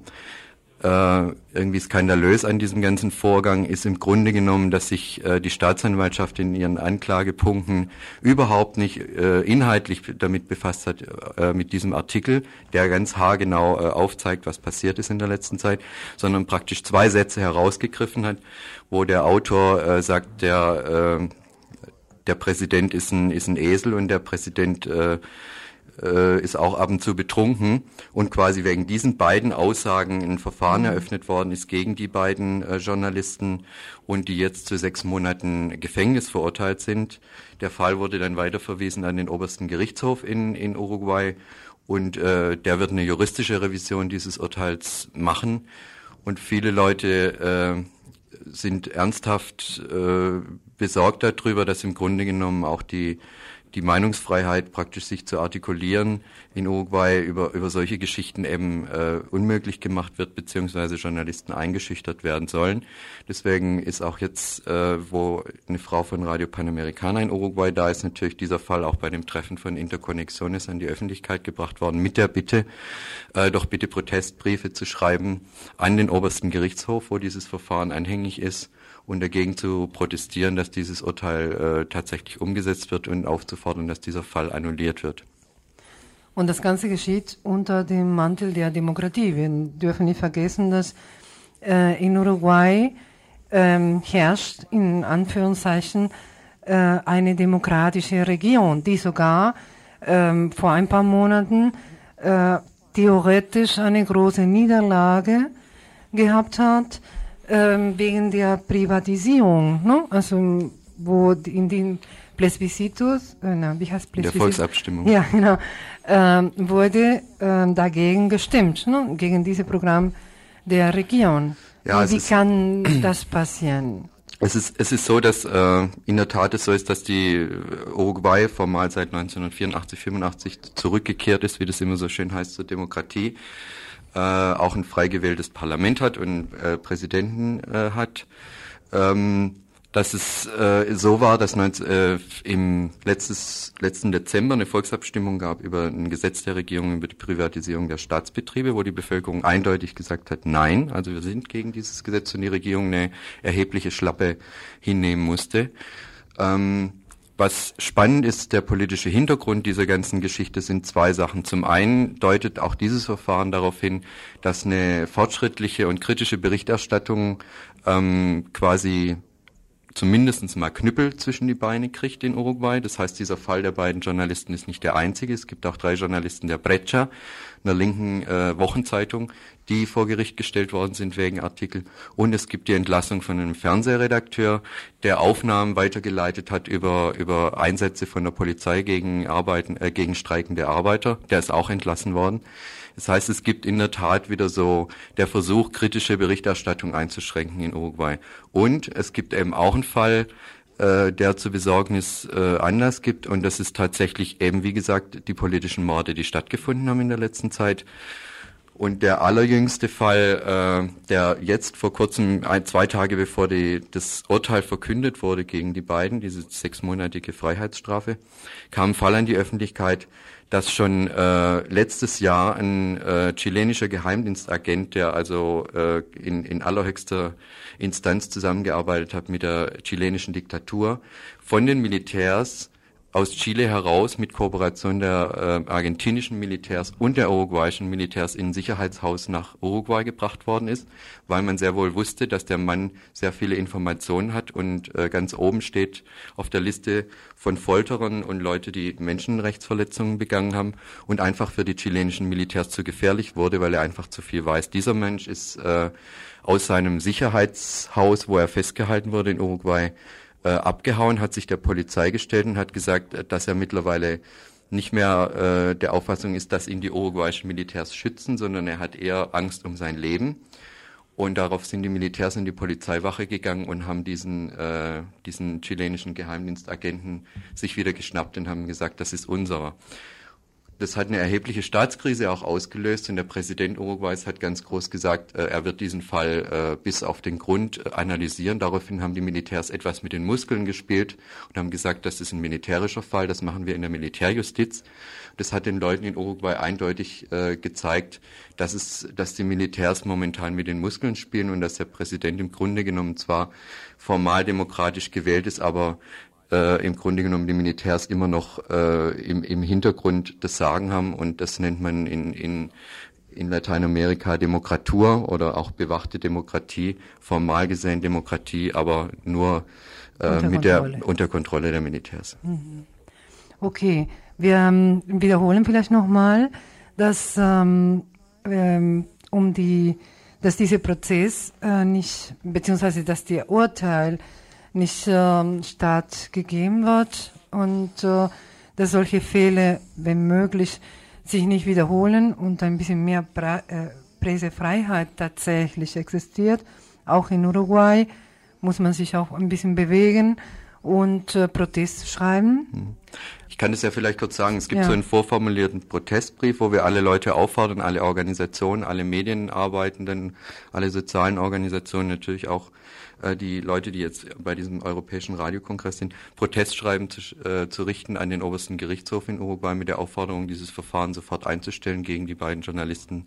Äh, irgendwie skandalös an diesem ganzen Vorgang ist im Grunde genommen, dass sich äh, die Staatsanwaltschaft in ihren Anklagepunkten überhaupt nicht äh, inhaltlich damit befasst hat, äh, mit diesem Artikel, der ganz haargenau äh, aufzeigt, was passiert ist in der letzten Zeit, sondern praktisch zwei Sätze herausgegriffen hat, wo der Autor äh, sagt, der, äh, der Präsident ist ein, ist ein Esel und der Präsident äh, äh, ist auch ab und zu betrunken und quasi wegen diesen beiden Aussagen ein Verfahren mhm. eröffnet worden ist gegen die beiden äh, Journalisten und die jetzt zu sechs Monaten Gefängnis verurteilt sind. Der Fall wurde dann weiterverwiesen an den obersten Gerichtshof in, in Uruguay und äh, der wird eine juristische Revision dieses Urteils machen und viele Leute äh, sind ernsthaft äh, besorgt darüber, dass im Grunde genommen auch die die Meinungsfreiheit praktisch sich zu artikulieren in Uruguay über, über solche Geschichten eben äh, unmöglich gemacht wird, beziehungsweise Journalisten eingeschüchtert werden sollen. Deswegen ist auch jetzt, äh, wo eine Frau von Radio Panamericana in Uruguay da ist, natürlich dieser Fall auch bei dem Treffen von Interconnexiones an die Öffentlichkeit gebracht worden, mit der Bitte, äh, doch bitte Protestbriefe zu schreiben an den obersten Gerichtshof, wo dieses Verfahren anhängig ist und dagegen zu protestieren, dass dieses Urteil äh, tatsächlich umgesetzt wird und aufzufordern, dass dieser Fall annulliert wird. Und das Ganze geschieht unter dem Mantel der Demokratie. Wir dürfen nicht vergessen, dass äh, in Uruguay ähm, herrscht in Anführungszeichen äh, eine demokratische Region, die sogar ähm, vor ein paar Monaten äh, theoretisch eine große Niederlage gehabt hat ähm, wegen der Privatisierung, ne? also wo in den Plebiscitus, äh, na, wie heißt Plebiscitus? Der Volksabstimmung. Ja, genau, ähm, wurde ähm, dagegen gestimmt, ne? gegen dieses Programm der Regierung. Ja, wie kann <clears throat> das passieren? Es ist, es ist so, dass äh, in der Tat es so ist, dass die Uruguay formal seit 1984, 85 zurückgekehrt ist, wie das immer so schön heißt, zur Demokratie äh, auch ein frei gewähltes Parlament hat und äh, Präsidenten äh, hat. Ähm, dass es äh, so war, dass 19, äh, im letztes, letzten Dezember eine Volksabstimmung gab über ein Gesetz der Regierung über die Privatisierung der Staatsbetriebe, wo die Bevölkerung eindeutig gesagt hat, nein, also wir sind gegen dieses Gesetz und die Regierung eine erhebliche Schlappe hinnehmen musste. Ähm, was spannend ist, der politische Hintergrund dieser ganzen Geschichte sind zwei Sachen. Zum einen deutet auch dieses Verfahren darauf hin, dass eine fortschrittliche und kritische Berichterstattung ähm, quasi zumindest mal Knüppel zwischen die Beine kriegt in Uruguay. Das heißt, dieser Fall der beiden Journalisten ist nicht der einzige. Es gibt auch drei Journalisten der Brecha, einer linken äh, Wochenzeitung, die vor Gericht gestellt worden sind wegen Artikel. Und es gibt die Entlassung von einem Fernsehredakteur, der Aufnahmen weitergeleitet hat über, über Einsätze von der Polizei gegen Arbeiten, äh, gegen streikende Arbeiter. Der ist auch entlassen worden. Das heißt, es gibt in der Tat wieder so der Versuch, kritische Berichterstattung einzuschränken in Uruguay. Und es gibt eben auch einen Fall, äh, der zu Besorgnis äh, Anlass gibt. Und das ist tatsächlich eben, wie gesagt, die politischen Morde, die stattgefunden haben in der letzten Zeit. Und der allerjüngste Fall, äh, der jetzt vor kurzem, ein, zwei Tage bevor die, das Urteil verkündet wurde gegen die beiden, diese sechsmonatige Freiheitsstrafe, kam ein Fall an die Öffentlichkeit, dass schon äh, letztes Jahr ein äh, chilenischer Geheimdienstagent, der also äh, in, in allerhöchster Instanz zusammengearbeitet hat mit der chilenischen Diktatur, von den Militärs aus Chile heraus mit Kooperation der äh, argentinischen Militärs und der uruguayischen Militärs in ein Sicherheitshaus nach Uruguay gebracht worden ist, weil man sehr wohl wusste, dass der Mann sehr viele Informationen hat und äh, ganz oben steht auf der Liste von Folterern und Leute, die Menschenrechtsverletzungen begangen haben und einfach für die chilenischen Militärs zu gefährlich wurde, weil er einfach zu viel weiß. Dieser Mensch ist äh, aus seinem Sicherheitshaus, wo er festgehalten wurde in Uruguay, äh, abgehauen, hat sich der Polizei gestellt und hat gesagt, äh, dass er mittlerweile nicht mehr äh, der Auffassung ist, dass ihn die uruguayischen Militärs schützen, sondern er hat eher Angst um sein Leben. Und darauf sind die Militärs in die Polizeiwache gegangen und haben diesen, äh, diesen chilenischen Geheimdienstagenten sich wieder geschnappt und haben gesagt, das ist unserer. Das hat eine erhebliche Staatskrise auch ausgelöst und der Präsident Uruguays hat ganz groß gesagt, äh, er wird diesen Fall äh, bis auf den Grund äh, analysieren. Daraufhin haben die Militärs etwas mit den Muskeln gespielt und haben gesagt, das ist ein militärischer Fall, das machen wir in der Militärjustiz. Das hat den Leuten in Uruguay eindeutig gezeigt, dass es, dass die Militärs momentan mit den Muskeln spielen und dass der Präsident im Grunde genommen zwar formal demokratisch gewählt ist, aber äh, im Grunde genommen die Militärs immer noch äh, im, im Hintergrund das Sagen haben und das nennt man in, in, in Lateinamerika Demokratur oder auch bewachte Demokratie, formal gesehen Demokratie, aber nur äh, mit der unter Kontrolle der Militärs. Mhm. Okay, wir ähm, wiederholen vielleicht nochmal, dass ähm, ähm, um die, dass dieser Prozess äh, nicht beziehungsweise dass der Urteil nicht äh, stattgegeben wird und äh, dass solche Fälle, wenn möglich, sich nicht wiederholen und ein bisschen mehr pra äh, Pressefreiheit tatsächlich existiert. Auch in Uruguay muss man sich auch ein bisschen bewegen und äh, Protest schreiben. Hm. Ich kann es ja vielleicht kurz sagen, es gibt ja. so einen vorformulierten Protestbrief, wo wir alle Leute auffordern, alle Organisationen, alle Medienarbeitenden, alle sozialen Organisationen natürlich auch äh, die Leute, die jetzt bei diesem Europäischen Radiokongress sind, Protestschreiben zu, äh, zu richten an den obersten Gerichtshof in Uruguay mit der Aufforderung, dieses Verfahren sofort einzustellen gegen die beiden Journalisten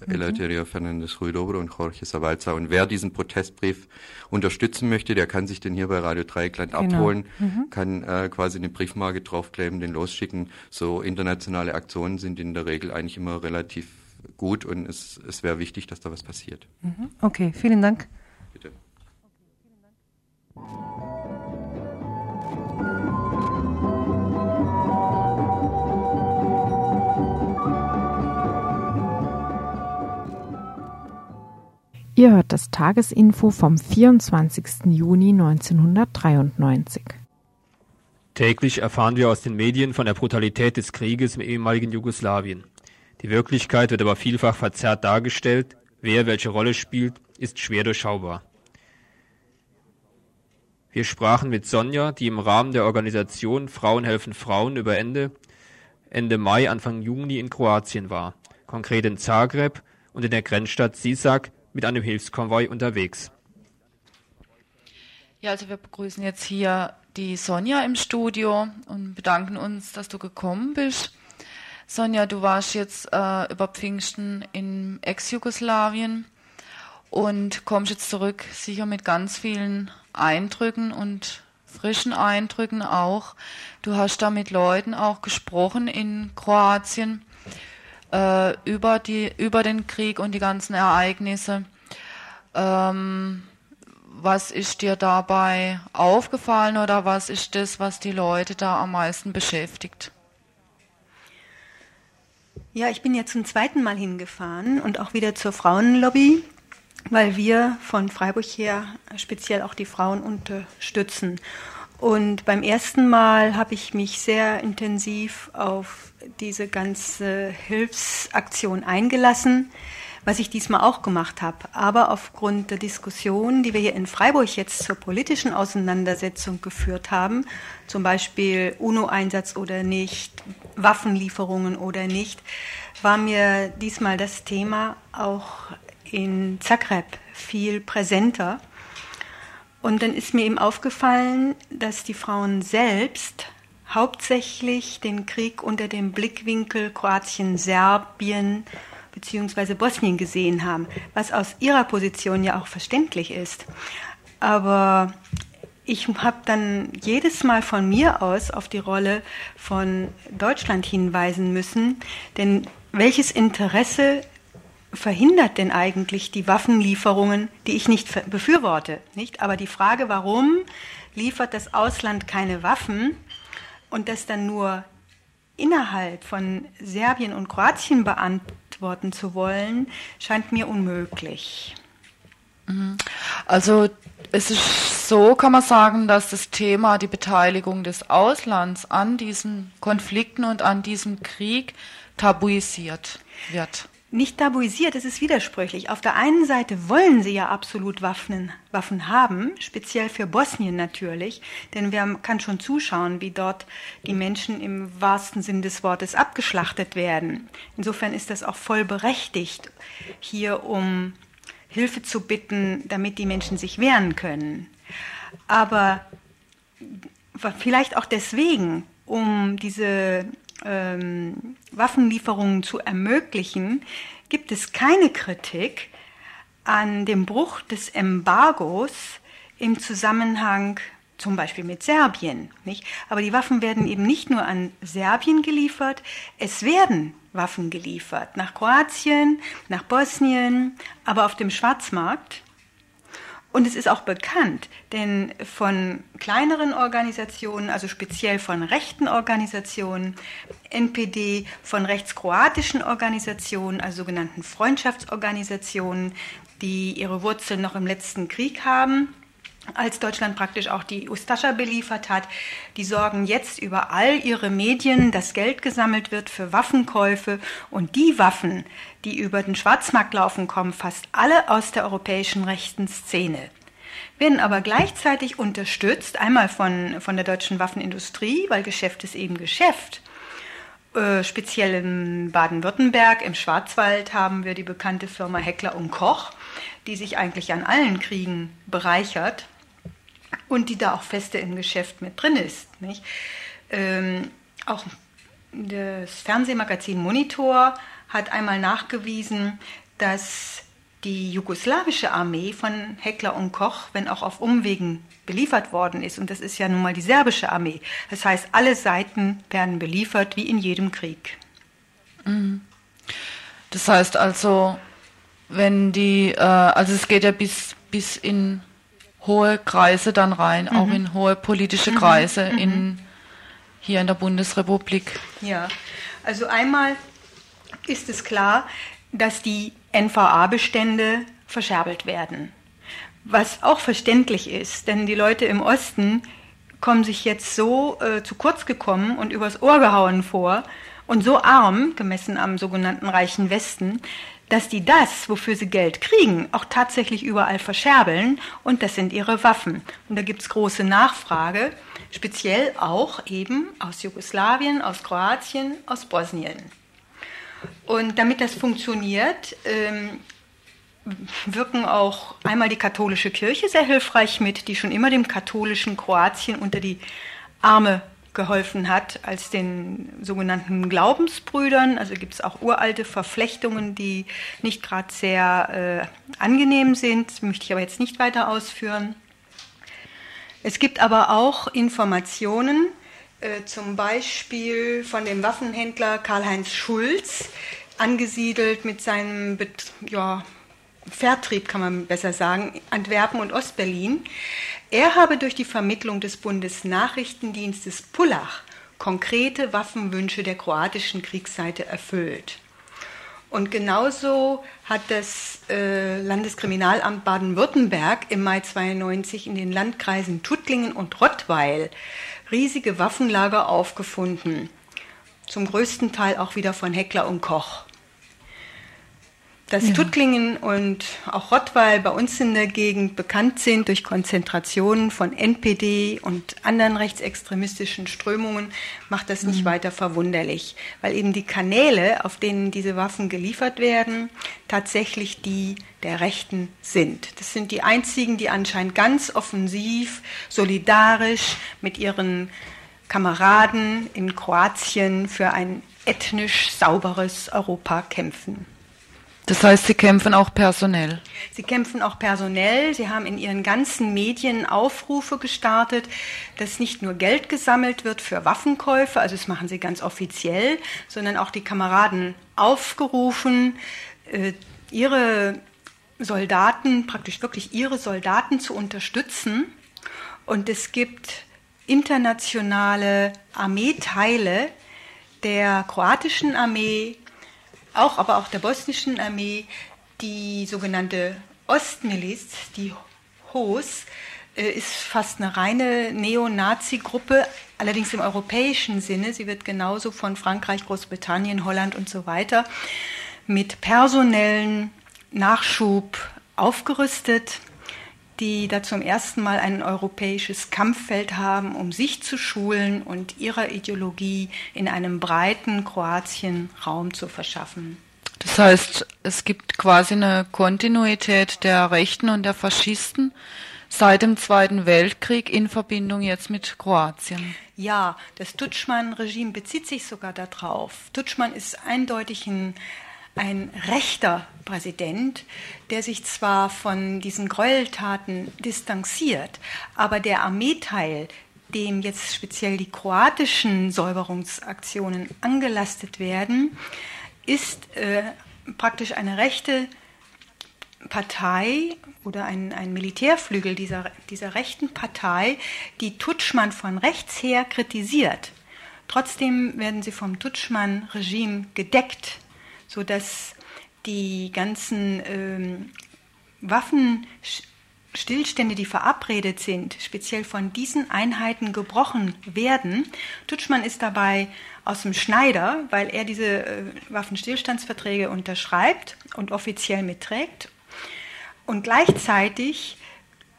äh, mhm. Eleuterio Fernandez Ruidobre und Jorge Sabalza. Und wer diesen Protestbrief unterstützen möchte, der kann sich den hier bei Radio Dreieckland genau. abholen, mhm. kann äh, quasi eine Briefmarke draufkleben, den losschicken. So internationale Aktionen sind in der Regel eigentlich immer relativ gut und es, es wäre wichtig, dass da was passiert. Mhm. Okay, vielen Dank. Ihr hört das Tagesinfo vom 24. Juni 1993. Täglich erfahren wir aus den Medien von der Brutalität des Krieges im ehemaligen Jugoslawien. Die Wirklichkeit wird aber vielfach verzerrt dargestellt. Wer welche Rolle spielt, ist schwer durchschaubar. Wir sprachen mit Sonja, die im Rahmen der Organisation Frauen helfen Frauen über Ende, Ende Mai, Anfang Juni in Kroatien war, konkret in Zagreb und in der Grenzstadt Sisak mit einem Hilfskonvoi unterwegs. Ja, also wir begrüßen jetzt hier die Sonja im Studio und bedanken uns, dass du gekommen bist. Sonja, du warst jetzt äh, über Pfingsten in Ex-Jugoslawien und kommst jetzt zurück, sicher mit ganz vielen Eindrücken und frischen Eindrücken auch. Du hast da mit Leuten auch gesprochen in Kroatien äh, über, die, über den Krieg und die ganzen Ereignisse. Ähm, was ist dir dabei aufgefallen oder was ist das, was die Leute da am meisten beschäftigt? Ja, ich bin jetzt zum zweiten Mal hingefahren und auch wieder zur Frauenlobby weil wir von Freiburg her speziell auch die Frauen unterstützen. Und beim ersten Mal habe ich mich sehr intensiv auf diese ganze Hilfsaktion eingelassen, was ich diesmal auch gemacht habe. Aber aufgrund der Diskussion, die wir hier in Freiburg jetzt zur politischen Auseinandersetzung geführt haben, zum Beispiel UNO-Einsatz oder nicht, Waffenlieferungen oder nicht, war mir diesmal das Thema auch in Zagreb viel präsenter. Und dann ist mir eben aufgefallen, dass die Frauen selbst hauptsächlich den Krieg unter dem Blickwinkel Kroatien, Serbien bzw. Bosnien gesehen haben, was aus ihrer Position ja auch verständlich ist. Aber ich habe dann jedes Mal von mir aus auf die Rolle von Deutschland hinweisen müssen, denn welches Interesse verhindert denn eigentlich die Waffenlieferungen, die ich nicht befürworte, nicht? Aber die Frage, warum liefert das Ausland keine Waffen und das dann nur innerhalb von Serbien und Kroatien beantworten zu wollen, scheint mir unmöglich. Mhm. Also es ist so, kann man sagen, dass das Thema die Beteiligung des Auslands an diesen Konflikten und an diesem Krieg tabuisiert wird. Nicht tabuisiert, es ist widersprüchlich. Auf der einen Seite wollen sie ja absolut Waffen, Waffen haben, speziell für Bosnien natürlich, denn wer kann schon zuschauen, wie dort die Menschen im wahrsten Sinn des Wortes abgeschlachtet werden. Insofern ist das auch voll berechtigt, hier um Hilfe zu bitten, damit die Menschen sich wehren können. Aber vielleicht auch deswegen, um diese ähm, Waffenlieferungen zu ermöglichen, gibt es keine Kritik an dem Bruch des Embargos im Zusammenhang zum Beispiel mit Serbien. Nicht? Aber die Waffen werden eben nicht nur an Serbien geliefert, es werden Waffen geliefert nach Kroatien, nach Bosnien, aber auf dem Schwarzmarkt und es ist auch bekannt, denn von kleineren Organisationen, also speziell von rechten Organisationen, NPD, von rechtskroatischen Organisationen, also sogenannten Freundschaftsorganisationen, die ihre Wurzeln noch im letzten Krieg haben, als Deutschland praktisch auch die Ustascha beliefert hat, die sorgen jetzt über all ihre Medien, dass Geld gesammelt wird für Waffenkäufe. Und die Waffen, die über den Schwarzmarkt laufen, kommen fast alle aus der europäischen rechten Szene. Werden aber gleichzeitig unterstützt, einmal von, von der deutschen Waffenindustrie, weil Geschäft ist eben Geschäft. Äh, speziell in Baden-Württemberg, im Schwarzwald haben wir die bekannte Firma Heckler und Koch, die sich eigentlich an allen Kriegen bereichert und die da auch feste im Geschäft mit drin ist. Nicht? Ähm, auch das Fernsehmagazin Monitor hat einmal nachgewiesen, dass die jugoslawische Armee von Heckler und Koch, wenn auch auf Umwegen, beliefert worden ist. Und das ist ja nun mal die serbische Armee. Das heißt, alle Seiten werden beliefert wie in jedem Krieg. Mhm. Das heißt also, wenn die, äh, also es geht ja bis, bis in hohe Kreise dann rein, mhm. auch in hohe politische mhm. Kreise mhm. in, hier in der Bundesrepublik. Ja, also einmal ist es klar, dass die NVA-Bestände verscherbelt werden. Was auch verständlich ist, denn die Leute im Osten kommen sich jetzt so äh, zu kurz gekommen und übers Ohr gehauen vor und so arm, gemessen am sogenannten reichen Westen, dass die das, wofür sie Geld kriegen, auch tatsächlich überall verscherbeln und das sind ihre Waffen. Und da gibt es große Nachfrage, speziell auch eben aus Jugoslawien, aus Kroatien, aus Bosnien. Und damit das funktioniert, ähm, wirken auch einmal die katholische Kirche sehr hilfreich mit, die schon immer dem katholischen Kroatien unter die Arme geholfen hat als den sogenannten Glaubensbrüdern. Also gibt es auch uralte Verflechtungen, die nicht gerade sehr äh, angenehm sind, möchte ich aber jetzt nicht weiter ausführen. Es gibt aber auch Informationen, äh, zum Beispiel von dem Waffenhändler Karl-Heinz Schulz, angesiedelt mit seinem ja, Vertrieb, kann man besser sagen, Antwerpen und Ostberlin. Er habe durch die Vermittlung des Bundesnachrichtendienstes Pullach konkrete Waffenwünsche der kroatischen Kriegsseite erfüllt. Und genauso hat das äh, Landeskriminalamt Baden-Württemberg im Mai 92 in den Landkreisen Tuttlingen und Rottweil riesige Waffenlager aufgefunden, zum größten Teil auch wieder von Heckler und Koch. Dass ja. Tuttlingen und auch Rottweil bei uns in der Gegend bekannt sind durch Konzentrationen von NPD und anderen rechtsextremistischen Strömungen, macht das nicht mhm. weiter verwunderlich, weil eben die Kanäle, auf denen diese Waffen geliefert werden, tatsächlich die der Rechten sind. Das sind die einzigen, die anscheinend ganz offensiv, solidarisch mit ihren Kameraden in Kroatien für ein ethnisch sauberes Europa kämpfen. Das heißt, Sie kämpfen auch personell? Sie kämpfen auch personell. Sie haben in Ihren ganzen Medien Aufrufe gestartet, dass nicht nur Geld gesammelt wird für Waffenkäufe, also das machen Sie ganz offiziell, sondern auch die Kameraden aufgerufen, äh, ihre Soldaten, praktisch wirklich ihre Soldaten zu unterstützen. Und es gibt internationale Armeeteile der kroatischen Armee, auch, aber auch der bosnischen Armee, die sogenannte Ostmiliz, die HOS, äh, ist fast eine reine Neonazi-Gruppe, allerdings im europäischen Sinne. Sie wird genauso von Frankreich, Großbritannien, Holland und so weiter mit personellen Nachschub aufgerüstet, die da zum ersten Mal ein europäisches Kampffeld haben, um sich zu schulen und ihrer Ideologie in einem breiten Kroatien Raum zu verschaffen. Das heißt, es gibt quasi eine Kontinuität der Rechten und der Faschisten seit dem Zweiten Weltkrieg in Verbindung jetzt mit Kroatien. Ja, das Tutschmann-Regime bezieht sich sogar darauf. Tutschmann ist eindeutig ein, ein rechter Präsident, der sich zwar von diesen Gräueltaten distanziert, aber der Armeeteil, dem jetzt speziell die kroatischen Säuberungsaktionen angelastet werden, ist äh, praktisch eine rechte Partei oder ein, ein Militärflügel dieser, dieser rechten Partei, die Tutschmann von rechts her kritisiert. Trotzdem werden sie vom Tutschmann-Regime gedeckt, sodass die ganzen ähm, Waffenstillstände, die verabredet sind, speziell von diesen Einheiten gebrochen werden. Tutschmann ist dabei aus dem Schneider, weil er diese äh, Waffenstillstandsverträge unterschreibt und offiziell mitträgt und gleichzeitig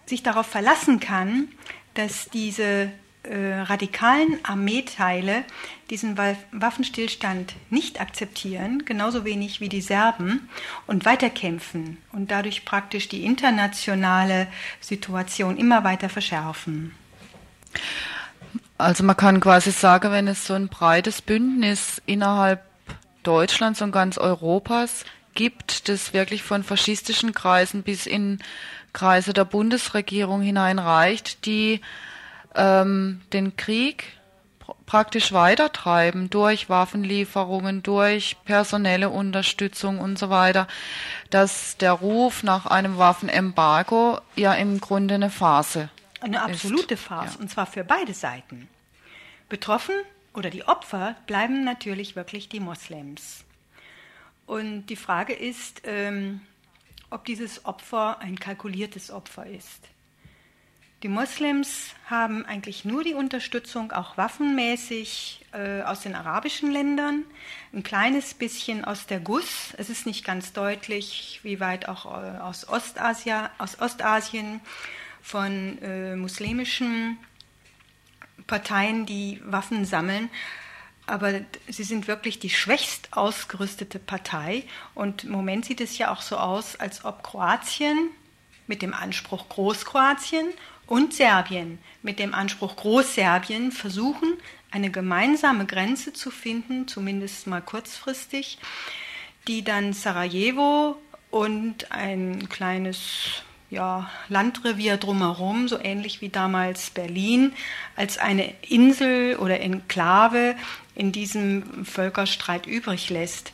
sich darauf verlassen kann, dass diese äh, radikalen Armeeteile diesen Waffenstillstand nicht akzeptieren, genauso wenig wie die Serben, und weiterkämpfen und dadurch praktisch die internationale Situation immer weiter verschärfen. Also man kann quasi sagen, wenn es so ein breites Bündnis innerhalb Deutschlands und ganz Europas gibt, das wirklich von faschistischen Kreisen bis in Kreise der Bundesregierung hineinreicht, die ähm, den Krieg praktisch weitertreiben durch Waffenlieferungen, durch personelle Unterstützung und so weiter, dass der Ruf nach einem Waffenembargo ja im Grunde eine Phase eine absolute Farce, ja. und zwar für beide Seiten. Betroffen oder die Opfer bleiben natürlich wirklich die Moslems. Und die Frage ist, ähm, ob dieses Opfer ein kalkuliertes Opfer ist. Die Moslems haben eigentlich nur die Unterstützung, auch waffenmäßig, äh, aus den arabischen Ländern, ein kleines bisschen aus der GUS. Es ist nicht ganz deutlich, wie weit auch äh, aus, Ostasia, aus Ostasien von äh, muslimischen Parteien, die Waffen sammeln. Aber sie sind wirklich die schwächst ausgerüstete Partei. Und im Moment sieht es ja auch so aus, als ob Kroatien mit dem Anspruch Großkroatien und Serbien mit dem Anspruch Großserbien versuchen, eine gemeinsame Grenze zu finden, zumindest mal kurzfristig, die dann Sarajevo und ein kleines ja, Landrevier drumherum, so ähnlich wie damals Berlin, als eine Insel oder Enklave in diesem Völkerstreit übrig lässt.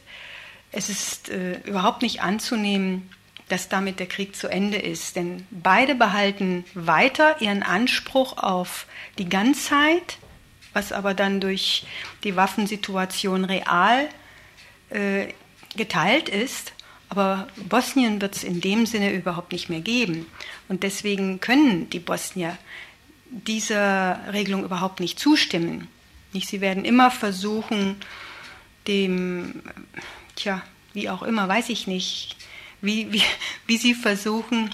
Es ist äh, überhaupt nicht anzunehmen, dass damit der Krieg zu Ende ist, denn beide behalten weiter ihren Anspruch auf die Ganzheit, was aber dann durch die Waffensituation real äh, geteilt ist aber Bosnien wird es in dem Sinne überhaupt nicht mehr geben. Und deswegen können die Bosnier dieser Regelung überhaupt nicht zustimmen. Sie werden immer versuchen, dem, tja, wie auch immer, weiß ich nicht, wie, wie, wie sie versuchen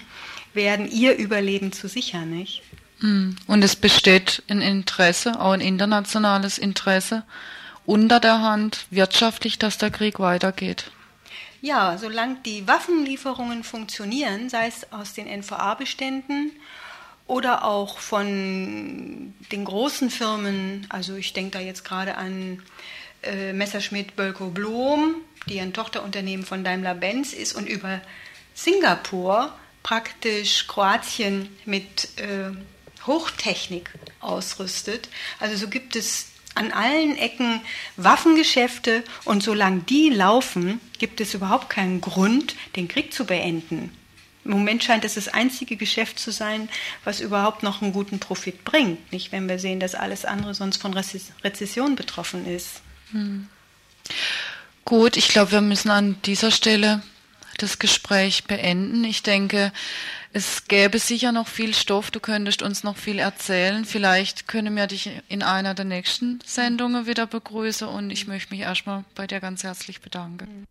werden, ihr Überleben zu sichern. Nicht? Hm. Und es besteht ein Interesse, auch ein internationales Interesse, unter der Hand wirtschaftlich, dass der Krieg weitergeht. Ja, solange die Waffenlieferungen funktionieren, sei es aus den NVA-Beständen oder auch von den großen Firmen, also ich denke da jetzt gerade an äh, Messerschmitt Bölko Blom, die ein Tochterunternehmen von Daimler-Benz ist und über Singapur praktisch Kroatien mit äh, Hochtechnik ausrüstet. Also so gibt es an allen Ecken Waffengeschäfte und solange die laufen, gibt es überhaupt keinen Grund, den Krieg zu beenden. Im Moment scheint es das einzige Geschäft zu sein, was überhaupt noch einen guten Profit bringt. Nicht, wenn wir sehen, dass alles andere sonst von Rezession betroffen ist. Gut, ich glaube, wir müssen an dieser Stelle das Gespräch beenden. Ich denke, es gäbe sicher noch viel Stoff, du könntest uns noch viel erzählen. Vielleicht können wir dich in einer der nächsten Sendungen wieder begrüßen und ich möchte mich erstmal bei dir ganz herzlich bedanken.